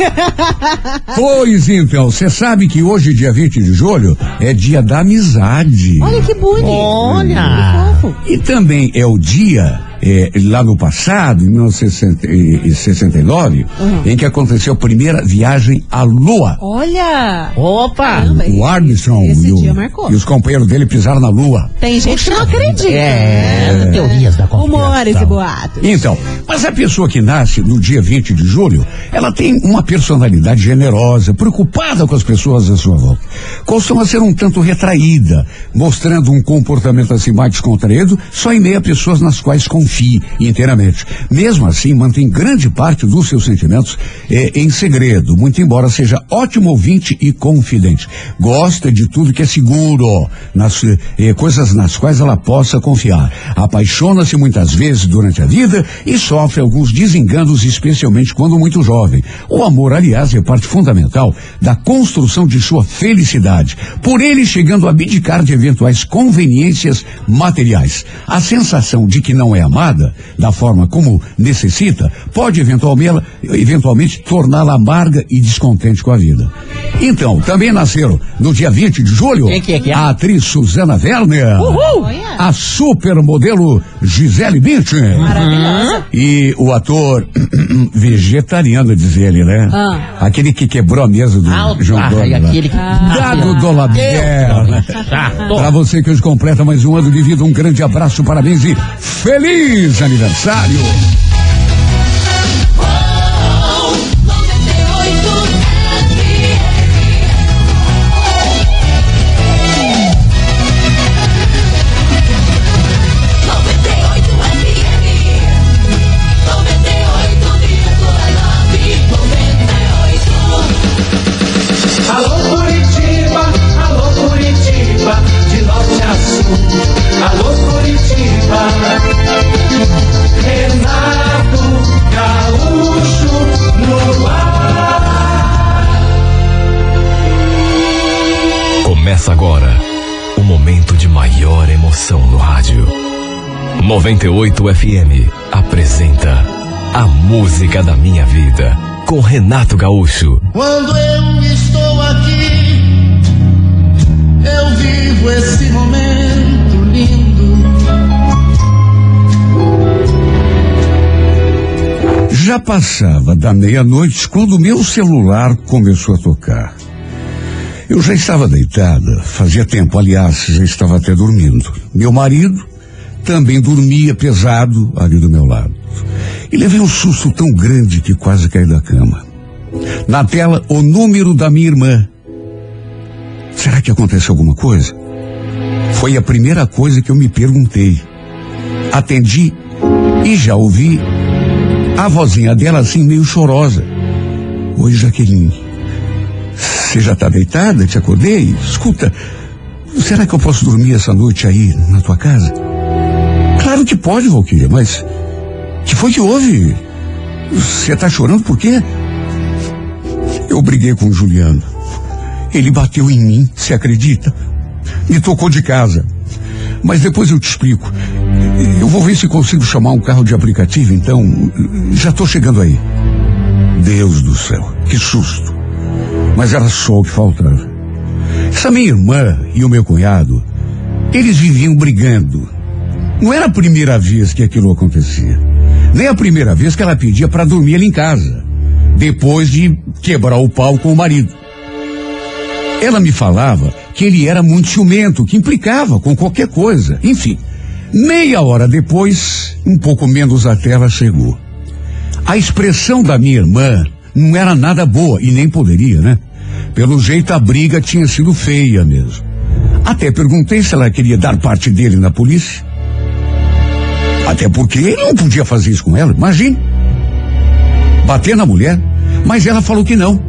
Pois então, você sabe que hoje, dia 20 de julho, é dia da amizade. Olha que bonito. Olha. Que. E também é o dia, é, lá no passado, em 1969, Uhum. em que aconteceu a primeira viagem à Lua. Olha. Opa. Caramba, O Armstrong Esse e, o- e os companheiros dele pisaram na Lua. Tem gente que não acredita. É, teorias da conspiração. Rumores e boatos. Então, mas a pessoa que nasce no dia 20 de julho, ela tem uma personalidade generosa, preocupada com as pessoas à sua volta. Costuma ser um tanto retraída, mostrando um comportamento assim mais descontraído, só em meio a pessoas nas quais confie inteiramente. Mesmo assim, mantém grande parte dos seus sentimentos eh, em segredo, muito embora seja ótimo ouvinte e confidente. Gosta de tudo que é seguro, nas eh, coisas nas quais ela possa confiar. Apaixona-se muitas vezes durante a vida e sofre alguns desenganos, especialmente quando muito jovem. O amor, aliás, é parte fundamental da construção de sua felicidade, por ele chegando a abdicar de eventuais conveniências materiais. A sensação de que não é amada, da forma como necessita, pode eventualmente, eventualmente torná-la amarga e descontente com a vida. Então, também nasceram no dia 20 de julho que é que é? a atriz Susana Werner, Olha. a supermodelo Gisele Bündchen Maravilhosa. e o ator vegetariano, diz ele, né? Ah. Aquele que quebrou a mesa do Alto, João ah, Dória. aquele que. Dado Dolabella. Chato. Pra você que hoje completa mais um ano de vida, um grande abraço, parabéns e feliz aniversário! 98 FM apresenta A Música da Minha Vida com Renato Gaúcho. Quando eu estou aqui, eu vivo esse momento lindo. Já passava da meia-noite quando meu celular começou a tocar. Eu já estava deitada, fazia tempo, aliás, já estava até dormindo. Meu marido também dormia pesado ali do meu lado. E levei um susto tão grande que quase caí da cama. Na tela, o número da minha irmã. Será que aconteceu alguma coisa? Foi a primeira coisa que eu me perguntei. Atendi e já ouvi a vozinha dela assim meio chorosa. Oi, Jaqueline. Você já está deitada? Te acordei? Escuta, será que eu posso dormir essa noite aí na tua casa? Claro que pode, Valquíria, mas que foi que houve? Você está chorando por quê? Eu briguei com o Juliano. Ele bateu em mim, você acredita? Me tocou de casa. Mas depois eu te explico. Eu vou ver se consigo chamar um carro de aplicativo, então. Já estou chegando aí. Deus do céu, que susto. Mas era só o que faltava. Essa minha irmã e o meu cunhado, eles viviam brigando. Não era a primeira vez que aquilo acontecia. Nem a primeira vez que ela pedia para dormir ali em casa. Depois de quebrar o pau com o marido. Ela me falava que ele era muito ciumento, que implicava com qualquer coisa. Enfim, meia hora depois, um pouco menos até ela chegou. A expressão da minha irmã não era nada boa e nem poderia, né? Pelo jeito a briga tinha sido feia mesmo. Até perguntei se ela queria dar parte dele na polícia. Até porque ele não podia fazer isso com ela, imagine. Bater na mulher, mas ela falou que não.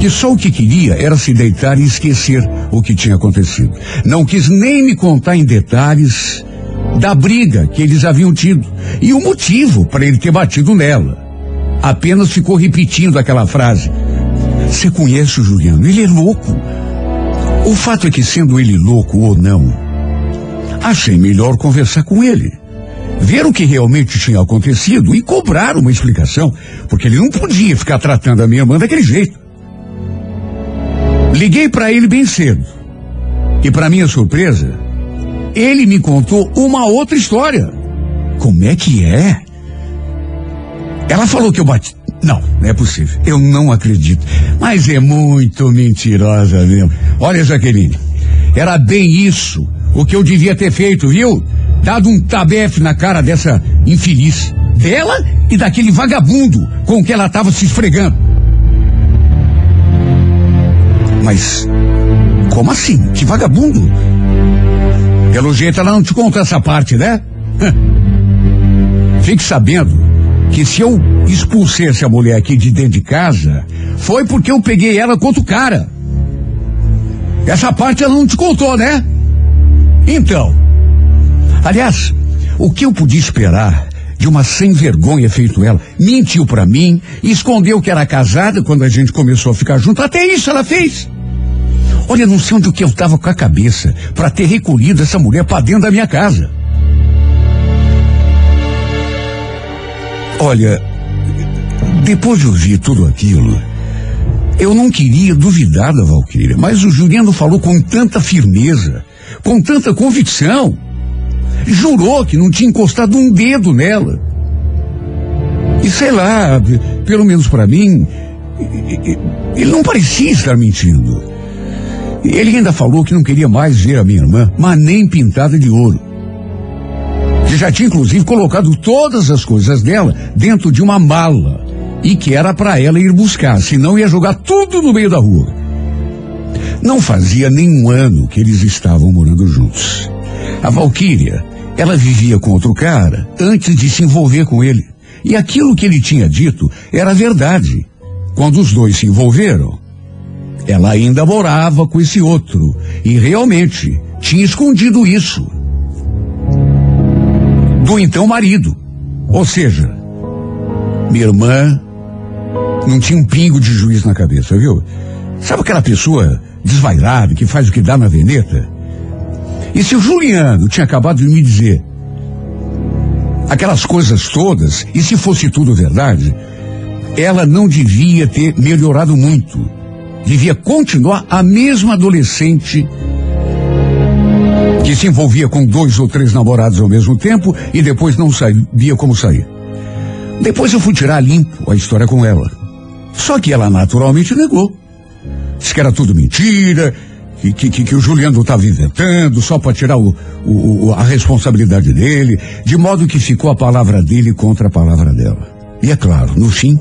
Que só o que queria era se deitar e esquecer o que tinha acontecido. Não quis nem me contar em detalhes da briga que eles haviam tido e o motivo para ele ter batido nela. Apenas ficou repetindo aquela frase. Você conhece o Juliano? Ele é louco. O fato é que, sendo ele louco ou não, achei melhor conversar com ele. Ver o que realmente tinha acontecido e cobrar uma explicação, porque ele não podia ficar tratando a minha irmã daquele jeito. Liguei para ele bem cedo. E para minha surpresa, ele me contou uma outra história. Como é que é? Ela falou que eu bati. Não, não é possível. Eu não acredito. Mas é muito mentirosa mesmo. Olha, Jaqueline, era bem isso o que eu devia ter feito, viu? Dado um tabefe na cara dessa infeliz. Dela e daquele vagabundo com que ela estava se esfregando. Mas, como assim? Que vagabundo? Pelo jeito ela não te contou essa parte, né? Fique sabendo que se eu expulsei essa mulher aqui de dentro de casa, foi porque eu peguei ela contra o cara. Essa parte ela não te contou, né? Então. Aliás, o que eu podia esperar de uma sem vergonha feito ela? Mentiu para mim, escondeu que era casada quando a gente começou a ficar junto. Até isso ela fez. Olha, não sei onde que eu tava com a cabeça para ter recolhido essa mulher para dentro da minha casa. Olha, depois de ouvir tudo aquilo, eu não queria duvidar da Valquíria, mas o Juliano falou com tanta firmeza, com tanta convicção. Jurou que não tinha encostado um dedo nela. E sei lá, pelo menos para mim, ele não parecia estar mentindo. Ele ainda falou que não queria mais ver a minha irmã, mas nem pintada de ouro. Já tinha inclusive colocado todas as coisas dela dentro de uma mala e que era para ela ir buscar, senão ia jogar tudo no meio da rua. Não fazia nenhum ano que eles estavam morando juntos. A Valquíria, ela vivia com outro cara antes de se envolver com ele. E aquilo que ele tinha dito era verdade. Quando os dois se envolveram, ela ainda morava com esse outro e realmente tinha escondido isso do então marido. Ou seja, minha irmã não tinha um pingo de juízo na cabeça, viu? Sabe aquela pessoa desvairada que faz o que dá na veneta? E se o Juliano tinha acabado de me dizer aquelas coisas todas, e se fosse tudo verdade, ela não devia ter melhorado muito. Devia continuar a mesma adolescente que se envolvia com dois ou três namorados ao mesmo tempo e depois não sabia como sair. Depois eu fui tirar limpo a história com ela. Só que ela naturalmente negou. Disse que era tudo mentira, que, que, que, o Juliano estava inventando só para tirar o, o- a responsabilidade dele, de modo que ficou a palavra dele contra a palavra dela. E é claro, no fim,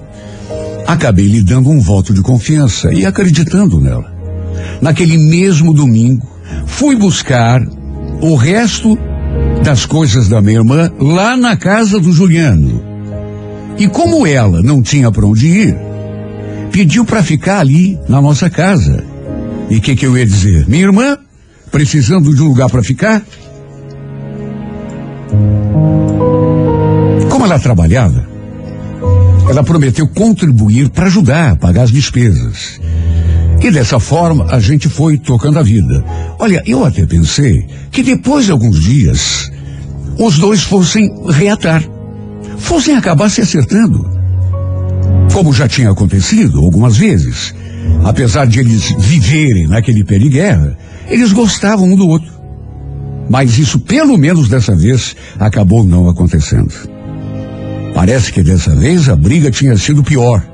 acabei lhe dando um voto de confiança e acreditando nela. Naquele mesmo domingo, fui buscar o resto das coisas da minha irmã lá na casa do Juliano. E como ela não tinha para onde ir, pediu para ficar ali na nossa casa. E o que, que eu ia dizer? Minha irmã, precisando de um lugar para ficar? Como ela trabalhava, ela prometeu contribuir para ajudar a pagar as despesas. E dessa forma a gente foi tocando a vida. Olha, eu até pensei que depois de alguns dias os dois fossem reatar, fossem acabar se acertando. Como já tinha acontecido algumas vezes. Apesar de eles viverem naquele pé de guerra, eles gostavam um do outro. Mas isso, pelo menos dessa vez, acabou não acontecendo. Parece que dessa vez a briga tinha sido pior.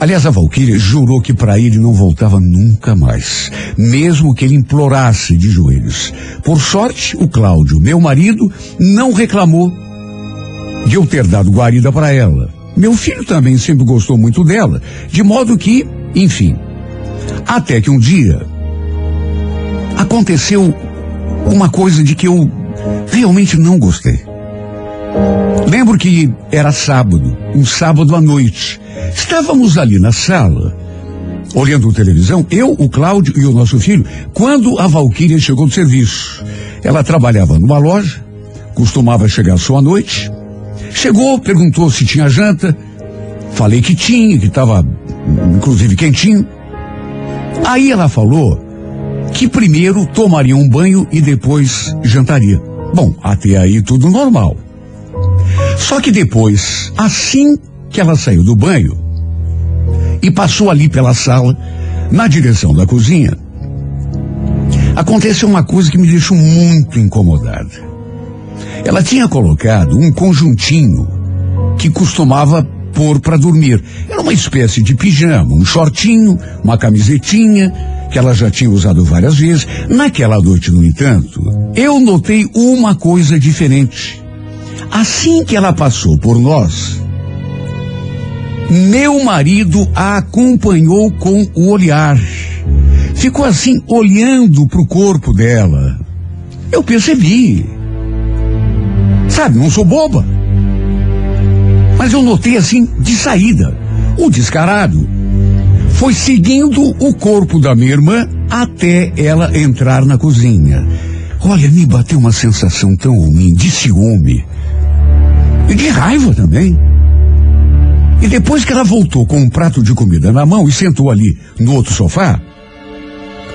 Aliás, a Valquíria jurou que para ele não voltava nunca mais, mesmo que ele implorasse de joelhos. Por sorte, o Cláudio, meu marido, não reclamou de eu ter dado guarida para ela. Meu filho também sempre gostou muito dela, de modo que, enfim. Até que um dia aconteceu uma coisa de que eu realmente não gostei. Lembro que era sábado, um sábado à noite. Estávamos ali na sala, olhando televisão, eu, o Cláudio e o nosso filho, quando a Valquíria chegou do serviço. Ela trabalhava numa loja, costumava chegar só à noite. Chegou, perguntou se tinha janta. Falei que tinha, que estava, inclusive, quentinho. Aí ela falou que primeiro tomaria um banho e depois jantaria. Bom, até aí tudo normal. Só que depois, assim que ela saiu do banho e passou ali pela sala, na direção da cozinha, aconteceu uma coisa que me deixou muito incomodada. Ela tinha colocado um conjuntinho que costumava pôr para dormir. Era uma espécie de pijama, um shortinho, uma camisetinha que ela já tinha usado várias vezes. Naquela noite, no entanto, eu notei uma coisa diferente. Assim que ela passou por nós, meu marido a acompanhou com o olhar. Ficou assim olhando para o corpo dela. Eu percebi. Sabe, não sou boba. Mas eu notei assim de saída. O descarado foi seguindo o corpo da minha irmã até ela entrar na cozinha. Olha, me bateu uma sensação tão ruim de ciúme e de raiva também. E depois que ela voltou com um prato de comida na mão e sentou ali no outro sofá,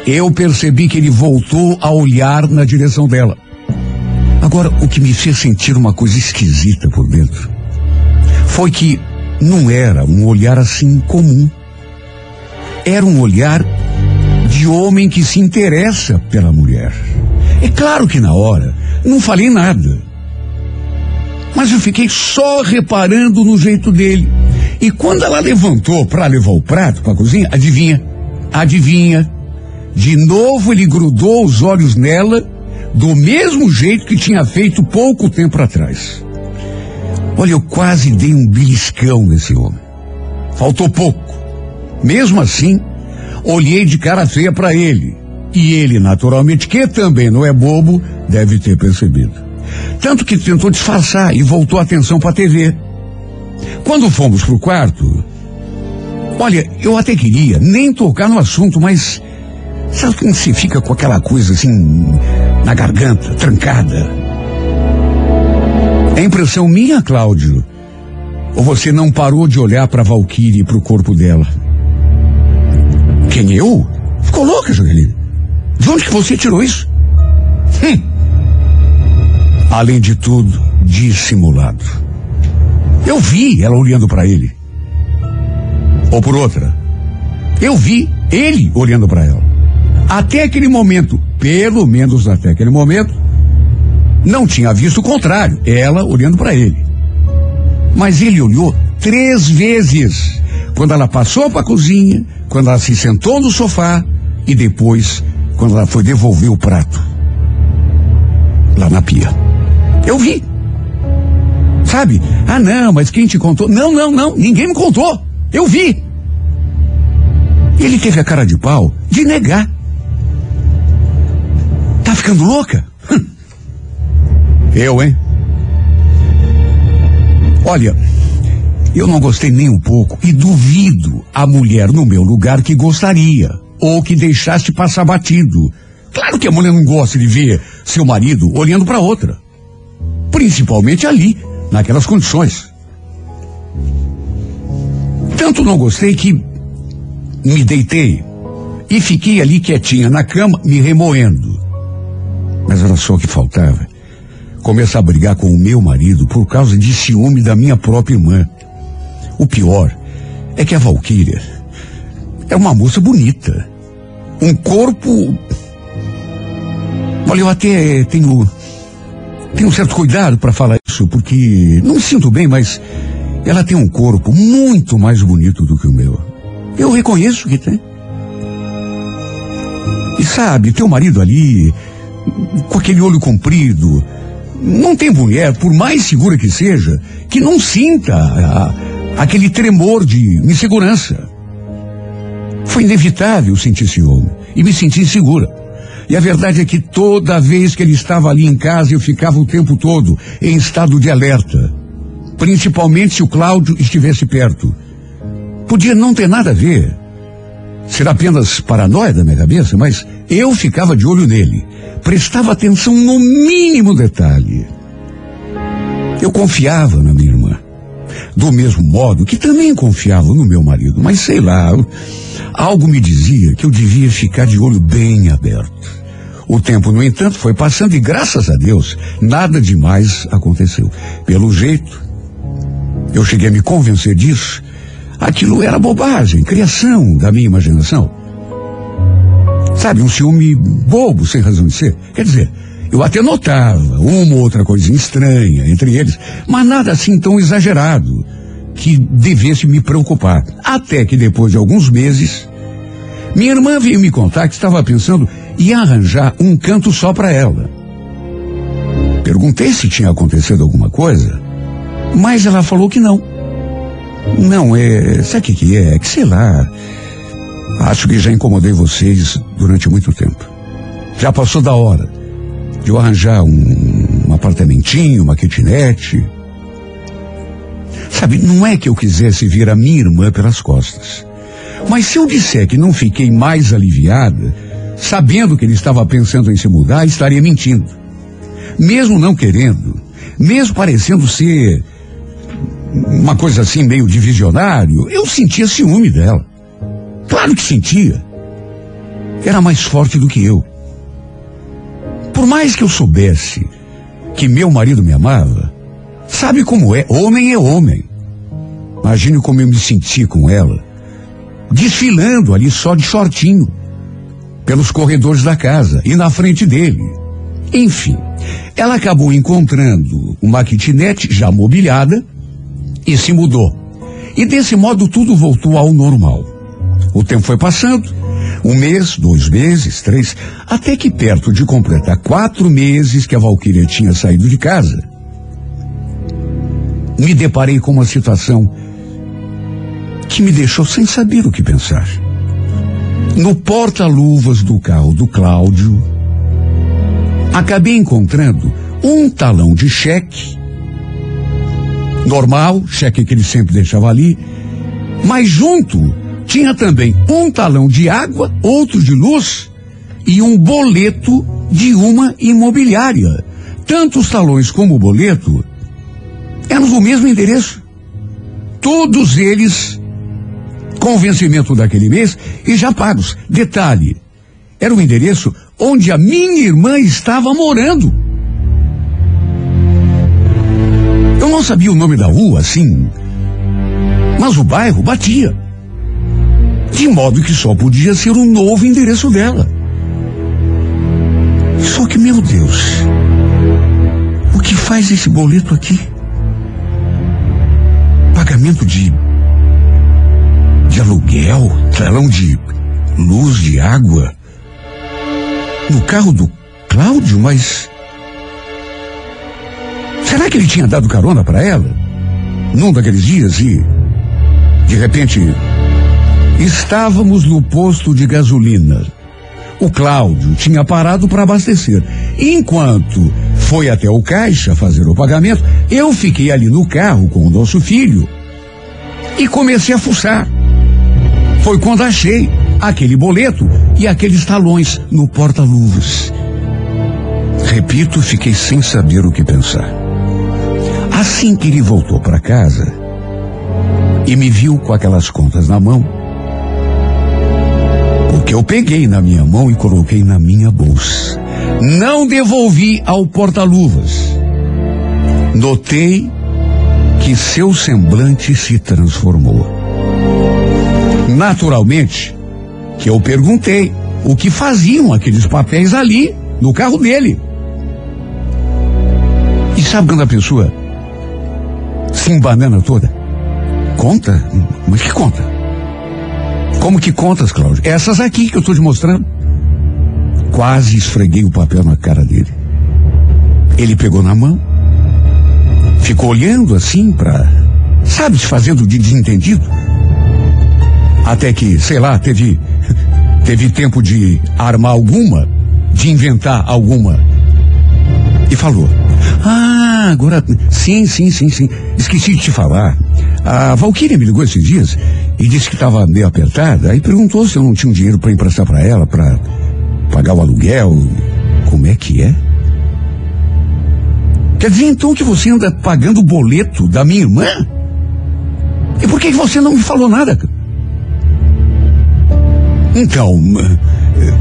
eu percebi que ele voltou a olhar na direção dela. Agora, o que me fez sentir uma coisa esquisita por dentro foi que não era um olhar assim comum. Era um olhar de homem que se interessa pela mulher. É claro que na hora não falei nada. Mas eu fiquei só reparando no jeito dele. E quando ela levantou para levar o prato para a cozinha, adivinha? Adivinha? De novo ele grudou os olhos nela do mesmo jeito que tinha feito pouco tempo atrás. Olha, eu quase dei um beliscão nesse homem. Faltou pouco. Mesmo assim, olhei de cara feia para ele. E ele, naturalmente, que também não é bobo, deve ter percebido. Tanto que tentou disfarçar e voltou a atenção para a TV. Quando fomos pro quarto, olha, eu até queria nem tocar no assunto, mas sabe quando você fica com aquela coisa assim na garganta, trancada? É impressão minha, Cláudio? Ou você não parou de olhar para Valkyrie e para o corpo dela? Quem eu? Ficou louca, Jaqueline. De onde que você tirou isso? Além de tudo, dissimulado. Eu vi ela olhando para ele. Ou por outra, eu vi ele olhando para ela. Até aquele momento, pelo menos até aquele momento, não tinha visto o contrário, ela olhando para ele. Mas ele olhou três vezes. Quando ela passou para a cozinha, quando ela se sentou no sofá e depois quando ela foi devolver o prato lá na pia. Eu vi. Sabe? Ah, não, mas quem te contou? Não, não, não, ninguém me contou. Eu vi. Ele teve a cara de pau de negar. Ficando louca? Hum. Eu, hein? Olha, eu não gostei nem um pouco e duvido a mulher no meu lugar que gostaria ou que deixasse passar batido. Claro que a mulher não gosta de ver seu marido olhando para outra. Principalmente ali, naquelas condições. Tanto não gostei que me deitei e fiquei ali quietinha na cama, me remoendo. Mas era só o que faltava. Começar a brigar com o meu marido por causa de ciúme da minha própria irmã. O pior é que a Valquíria é uma moça bonita. Um corpo. Olha, eu até tenho. Tenho um certo cuidado para falar isso, porque não me sinto bem, mas ela tem um corpo muito mais bonito do que o meu. Eu reconheço que tem. E sabe, teu marido ali, com aquele olho comprido, não tem mulher, por mais segura que seja, que não sinta a, aquele tremor de insegurança. Foi inevitável sentir ciúme e me sentir insegura. E a verdade é que toda vez que ele estava ali em casa, eu ficava o tempo todo em estado de alerta. Principalmente se o Cláudio estivesse perto. Podia não ter nada a ver. Ser apenas paranoia da minha cabeça, mas eu ficava de olho nele. Prestava atenção no mínimo detalhe. Eu confiava na minha irmã. Do mesmo modo que também confiava no meu marido, mas sei lá, algo me dizia que eu devia ficar de olho bem aberto. O tempo, no entanto, foi passando e graças a Deus, nada demais aconteceu. Pelo jeito, eu cheguei a me convencer disso. Aquilo era bobagem, criação da minha imaginação. Sabe, um ciúme bobo, sem razão de ser. Quer dizer, eu até notava uma ou outra coisinha estranha entre eles, mas nada assim tão exagerado que devesse me preocupar. Até que depois de alguns meses, minha irmã veio me contar que estava pensando em arranjar um canto só para ela. Perguntei se tinha acontecido alguma coisa, mas ela falou que não. Não, é. Sabe o que, é? É que sei lá. Acho que já incomodei vocês durante muito tempo. Já passou da hora de eu arranjar um, um apartamentinho, uma kitnet. Sabe, não é que eu quisesse ver a minha irmã pelas costas. Mas se eu disser que não fiquei mais aliviada, sabendo que ele estava pensando em se mudar, estaria mentindo. Mesmo não querendo, mesmo parecendo ser uma coisa assim meio de visionário, eu sentia ciúme dela. Claro que sentia. Era mais forte do que eu. Por mais que eu soubesse que meu marido me amava, sabe como é? Homem é homem. Imagine como eu me senti com ela, desfilando ali só de shortinho, pelos corredores da casa e na frente dele. Enfim, ela acabou encontrando uma kitnet já mobiliada e se mudou. E desse modo tudo voltou ao normal. O tempo foi passando, um mês, dois meses, três, até que perto de completar quatro meses que a Valquíria tinha saído de casa, me deparei com uma situação que me deixou sem saber o que pensar. No porta-luvas do carro do Cláudio, acabei encontrando um talão de cheque, normal, cheque que ele sempre deixava ali, mas junto tinha também um talão de água, outro de luz e um boleto de uma imobiliária. Tanto os talões como o boleto eram do mesmo endereço. Todos eles com vencimento daquele mês e já pagos. Detalhe, era o endereço onde a minha irmã estava morando. Eu não sabia o nome da rua, assim, mas o bairro batia. De modo que só podia ser o novo endereço dela. Só que, meu Deus, o que faz esse boleto aqui? Pagamento de. de aluguel, talão de luz, de água. No carro do Cláudio, mas. Será que ele tinha dado carona para ela? Num daqueles dias e. De repente. Estávamos no posto de gasolina. O Cláudio tinha parado para abastecer. Enquanto foi até o caixa fazer o pagamento, eu fiquei ali no carro com o nosso filho e comecei a fuçar. Foi quando achei aquele boleto e aqueles talões no porta-luvas. Repito, fiquei sem saber o que pensar. Assim que ele voltou para casa e me viu com aquelas contas na mão, o que eu peguei na minha mão e coloquei na minha bolsa. Não devolvi ao porta-luvas. Notei que seu semblante se transformou. Naturalmente, que eu perguntei o que faziam aqueles papéis ali no carro dele. E sabe quando a pessoa se embanana toda? Conta? Mas que conta? Como que contas, Cláudio? Essas aqui que eu estou te mostrando. Quase esfreguei o papel na cara dele. Ele pegou na mão, ficou olhando assim para, sabe, se fazendo de desentendido. Até que, sei lá, teve teve tempo de armar alguma, de inventar alguma. E falou: "Ah, agora sim, sim, sim, sim. Esqueci de te falar. A Valquíria me ligou esses dias e disse que estava meio apertada. Aí perguntou se eu não tinha um dinheiro para emprestar para ela, para pagar o aluguel. Como é que é? Quer dizer então que você anda pagando o boleto da minha irmã? E por que você não me falou nada? Então. eh,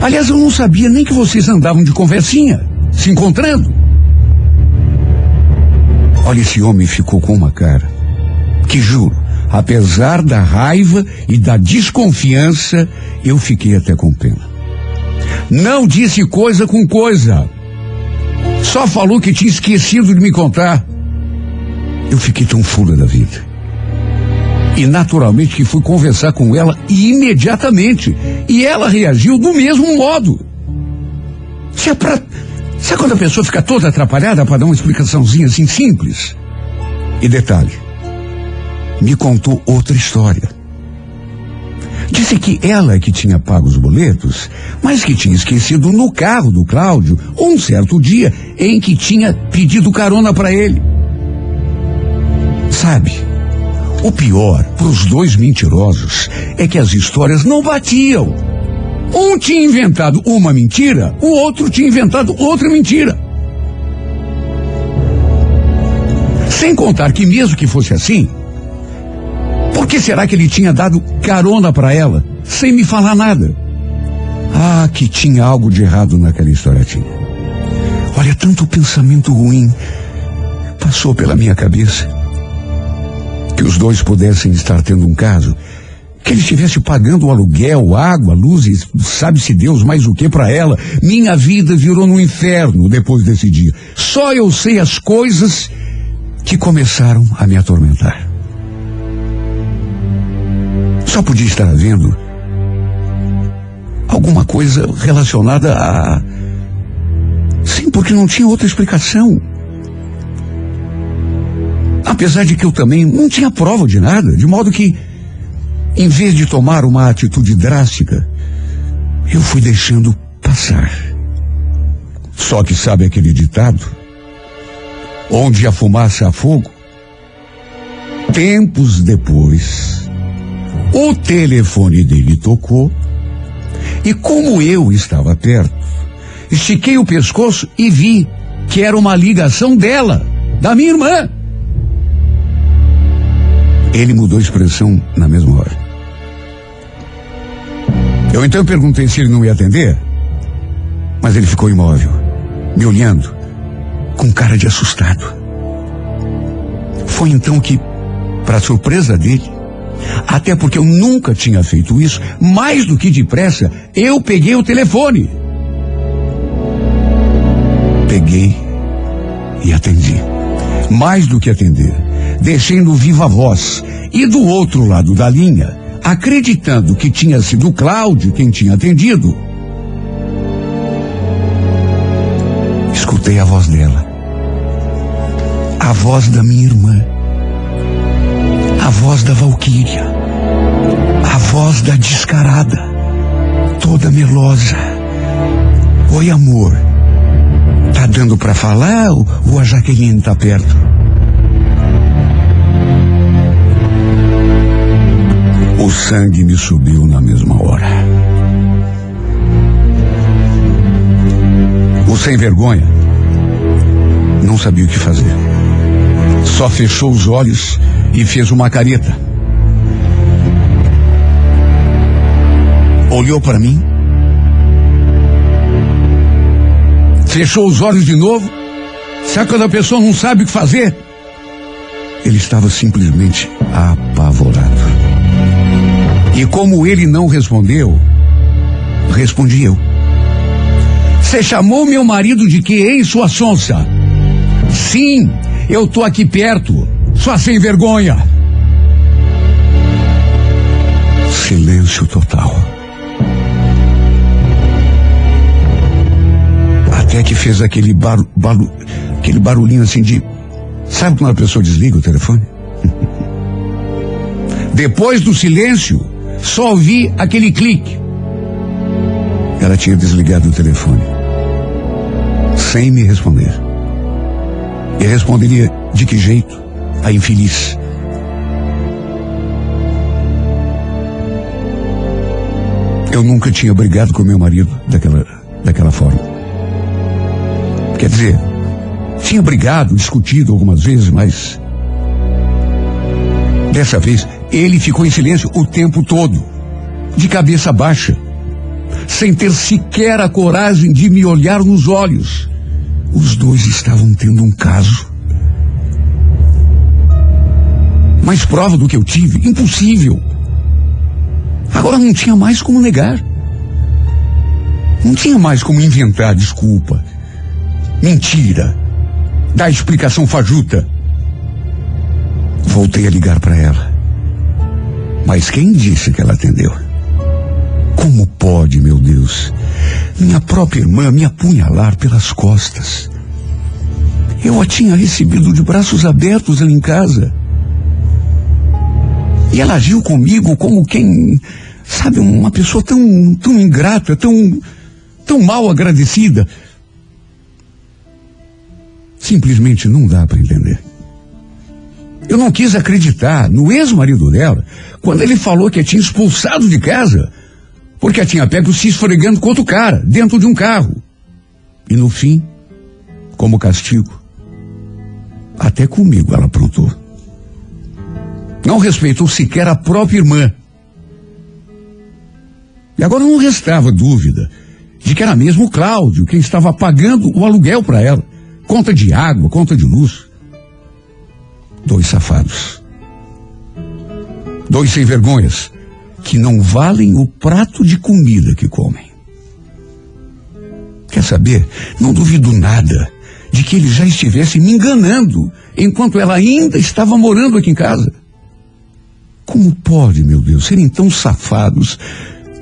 Aliás, eu não sabia nem que vocês andavam de conversinha, se encontrando. Olha, esse homem ficou com uma cara. Que juro, apesar da raiva e da desconfiança, eu fiquei até com pena. Não disse coisa com coisa. Só falou que tinha esquecido de me contar. Eu fiquei tão fula da vida. E naturalmente que fui conversar com ela imediatamente. E ela reagiu do mesmo modo. Se é pra. Sabe quando a pessoa fica toda atrapalhada para dar uma explicaçãozinha assim simples? E detalhe, me contou outra história. Disse que ela é que tinha pago os boletos, mas que tinha esquecido no carro do Cláudio um certo dia em que tinha pedido carona para ele. Sabe, o pior para os dois mentirosos é que as histórias não batiam. Tinha inventado uma mentira, o outro tinha inventado outra mentira. Sem contar que, mesmo que fosse assim, por que será que ele tinha dado carona para ela, sem me falar nada? Ah, que tinha algo de errado naquela história, tinha. Olha, tanto pensamento ruim passou pela minha cabeça. Que os dois pudessem estar tendo um caso que ele estivesse pagando o aluguel, água, luz e sabe-se Deus mais o que para ela. Minha vida virou no inferno depois desse dia. Só eu sei as coisas que começaram a me atormentar. Só podia estar havendo alguma coisa relacionada a. Sim, porque não tinha outra explicação. Apesar de que eu também não tinha prova de nada, de modo que em vez de tomar uma atitude drástica, eu fui deixando passar. Só que sabe aquele ditado? Onde a fumaça há fogo? Tempos depois, o telefone dele tocou e como eu estava perto, estiquei o pescoço e vi que era uma ligação dela, da minha irmã. Ele mudou a expressão na mesma hora. Eu então perguntei se ele não ia atender, mas ele ficou imóvel, me olhando, com cara de assustado. Foi então que, para surpresa dele, até porque eu nunca tinha feito isso, mais do que depressa, eu peguei o telefone. Peguei e atendi. Mais do que atender, deixei no viva voz. E do outro lado da linha, acreditando que tinha sido Cláudio quem tinha atendido, escutei a voz dela. A voz da minha irmã. A voz da Valquíria. A voz da descarada. Toda melosa. Oi, amor. Tá dando pra falar ou, ou a Jaqueline tá perto? O sangue me subiu na mesma hora. O sem vergonha não sabia o que fazer. Só fechou os olhos e fez uma careta. Olhou para mim. Fechou os olhos de novo. Sabe quando a pessoa não sabe o que fazer? Ele estava simplesmente apavorado. E como ele não respondeu, respondi eu. Você chamou meu marido de que, hein, sua sonsa? Sim, eu tô aqui perto, só sem vergonha. Silêncio total. Até que fez aquele baru, baru, aquele barulhinho assim de. Sabe quando a pessoa desliga o telefone? Depois do silêncio, só ouvi aquele clique. Ela tinha desligado o telefone. Sem me responder. E responderia de que jeito? A infeliz. Eu nunca tinha brigado com meu marido daquela, daquela forma. Quer dizer, tinha brigado, discutido algumas vezes, mas. Dessa vez, ele ficou em silêncio o tempo todo, de cabeça baixa, sem ter sequer a coragem de me olhar nos olhos. Os dois estavam tendo um caso. Mais prova do que eu tive? Impossível. Agora não tinha mais como negar. Não tinha mais como inventar desculpa, mentira, dar explicação fajuta. Voltei a ligar para ela. Mas quem disse que ela atendeu? Como pode, meu Deus? Minha própria irmã me apunhalar pelas costas. Eu a tinha recebido de braços abertos ali em casa. E ela agiu comigo como quem, sabe, uma pessoa tão, tão ingrata, tão, tão mal agradecida. Simplesmente não dá para entender. Eu não quis acreditar no ex-marido dela quando ele falou que a tinha expulsado de casa porque a tinha pego se esfregando com outro cara dentro de um carro. E no fim, como castigo, até comigo ela aprontou. Não respeitou sequer a própria irmã. E agora não restava dúvida de que era mesmo o Cláudio quem estava pagando o aluguel para ela. Conta de água, conta de luz. Dois safados. Dois sem vergonhas que não valem o prato de comida que comem. Quer saber? Não duvido nada de que ele já estivesse me enganando enquanto ela ainda estava morando aqui em casa. Como pode, meu Deus, serem tão safados,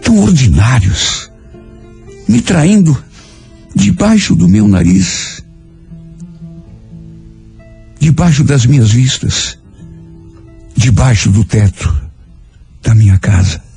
tão ordinários, me traindo debaixo do meu nariz, debaixo das minhas vistas, debaixo do teto da minha casa?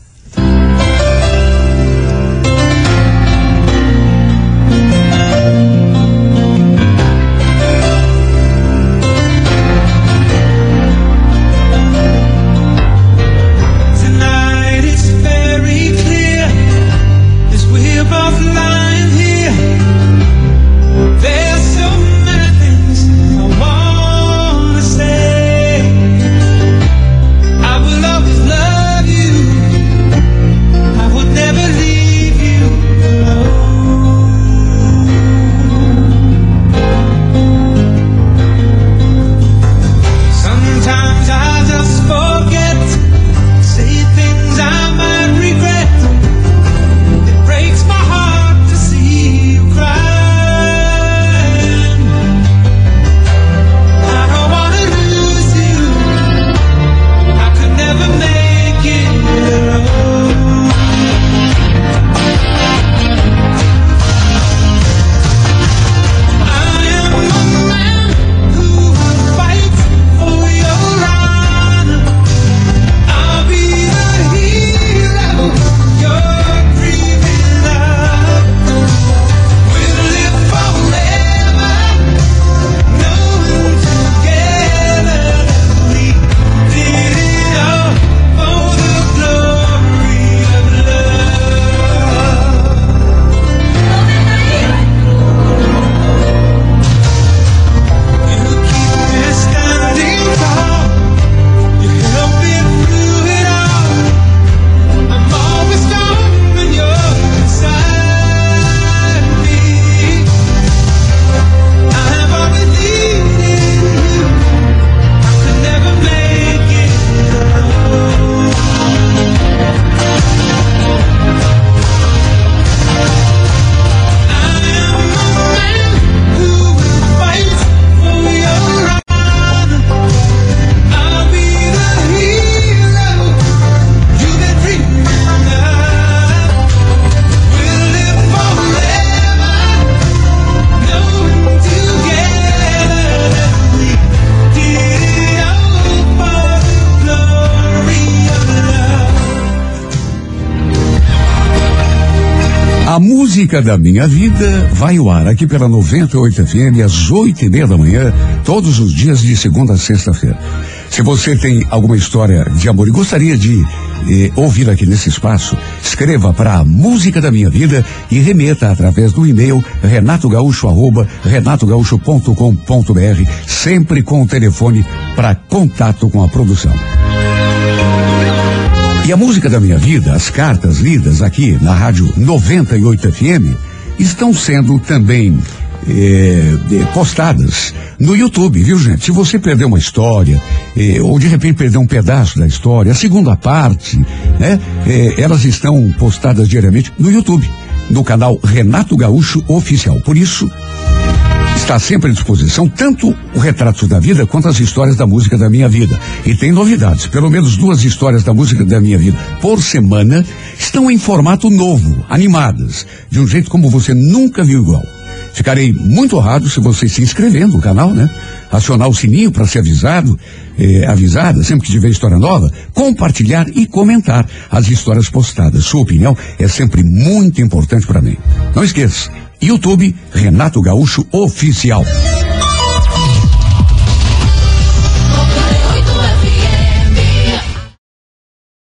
Música da minha vida vai ao ar aqui pela 98 FM às oito e meia da manhã, todos os dias de segunda a sexta-feira. Se você tem alguma história de amor e gostaria de eh, ouvir aqui nesse espaço, escreva para a música da minha vida e remeta através do e-mail renatogaúcho renatogaúcho.com.br, sempre com o telefone para contato com a produção. E a música da minha vida, as cartas lidas aqui na rádio 98 FM, estão sendo também eh, eh, postadas no YouTube, viu gente? Se você perdeu uma história, eh, ou de repente perdeu um pedaço da história, a segunda parte, né? elas estão postadas diariamente no YouTube, no canal Renato Gaúcho Oficial. Por isso, Está sempre à disposição tanto o retrato da vida quanto as histórias da música da minha vida. E tem novidades. Pelo menos duas histórias da música da minha vida por semana estão em formato novo, animadas, de um jeito como você nunca viu igual. Ficarei muito honrado se você se inscrever no canal, né? Acionar o sininho para ser avisado, eh, avisada sempre que tiver história nova, compartilhar e comentar as histórias postadas. Sua opinião é sempre muito importante para mim. Não esqueça, YouTube Renato Gaúcho Oficial.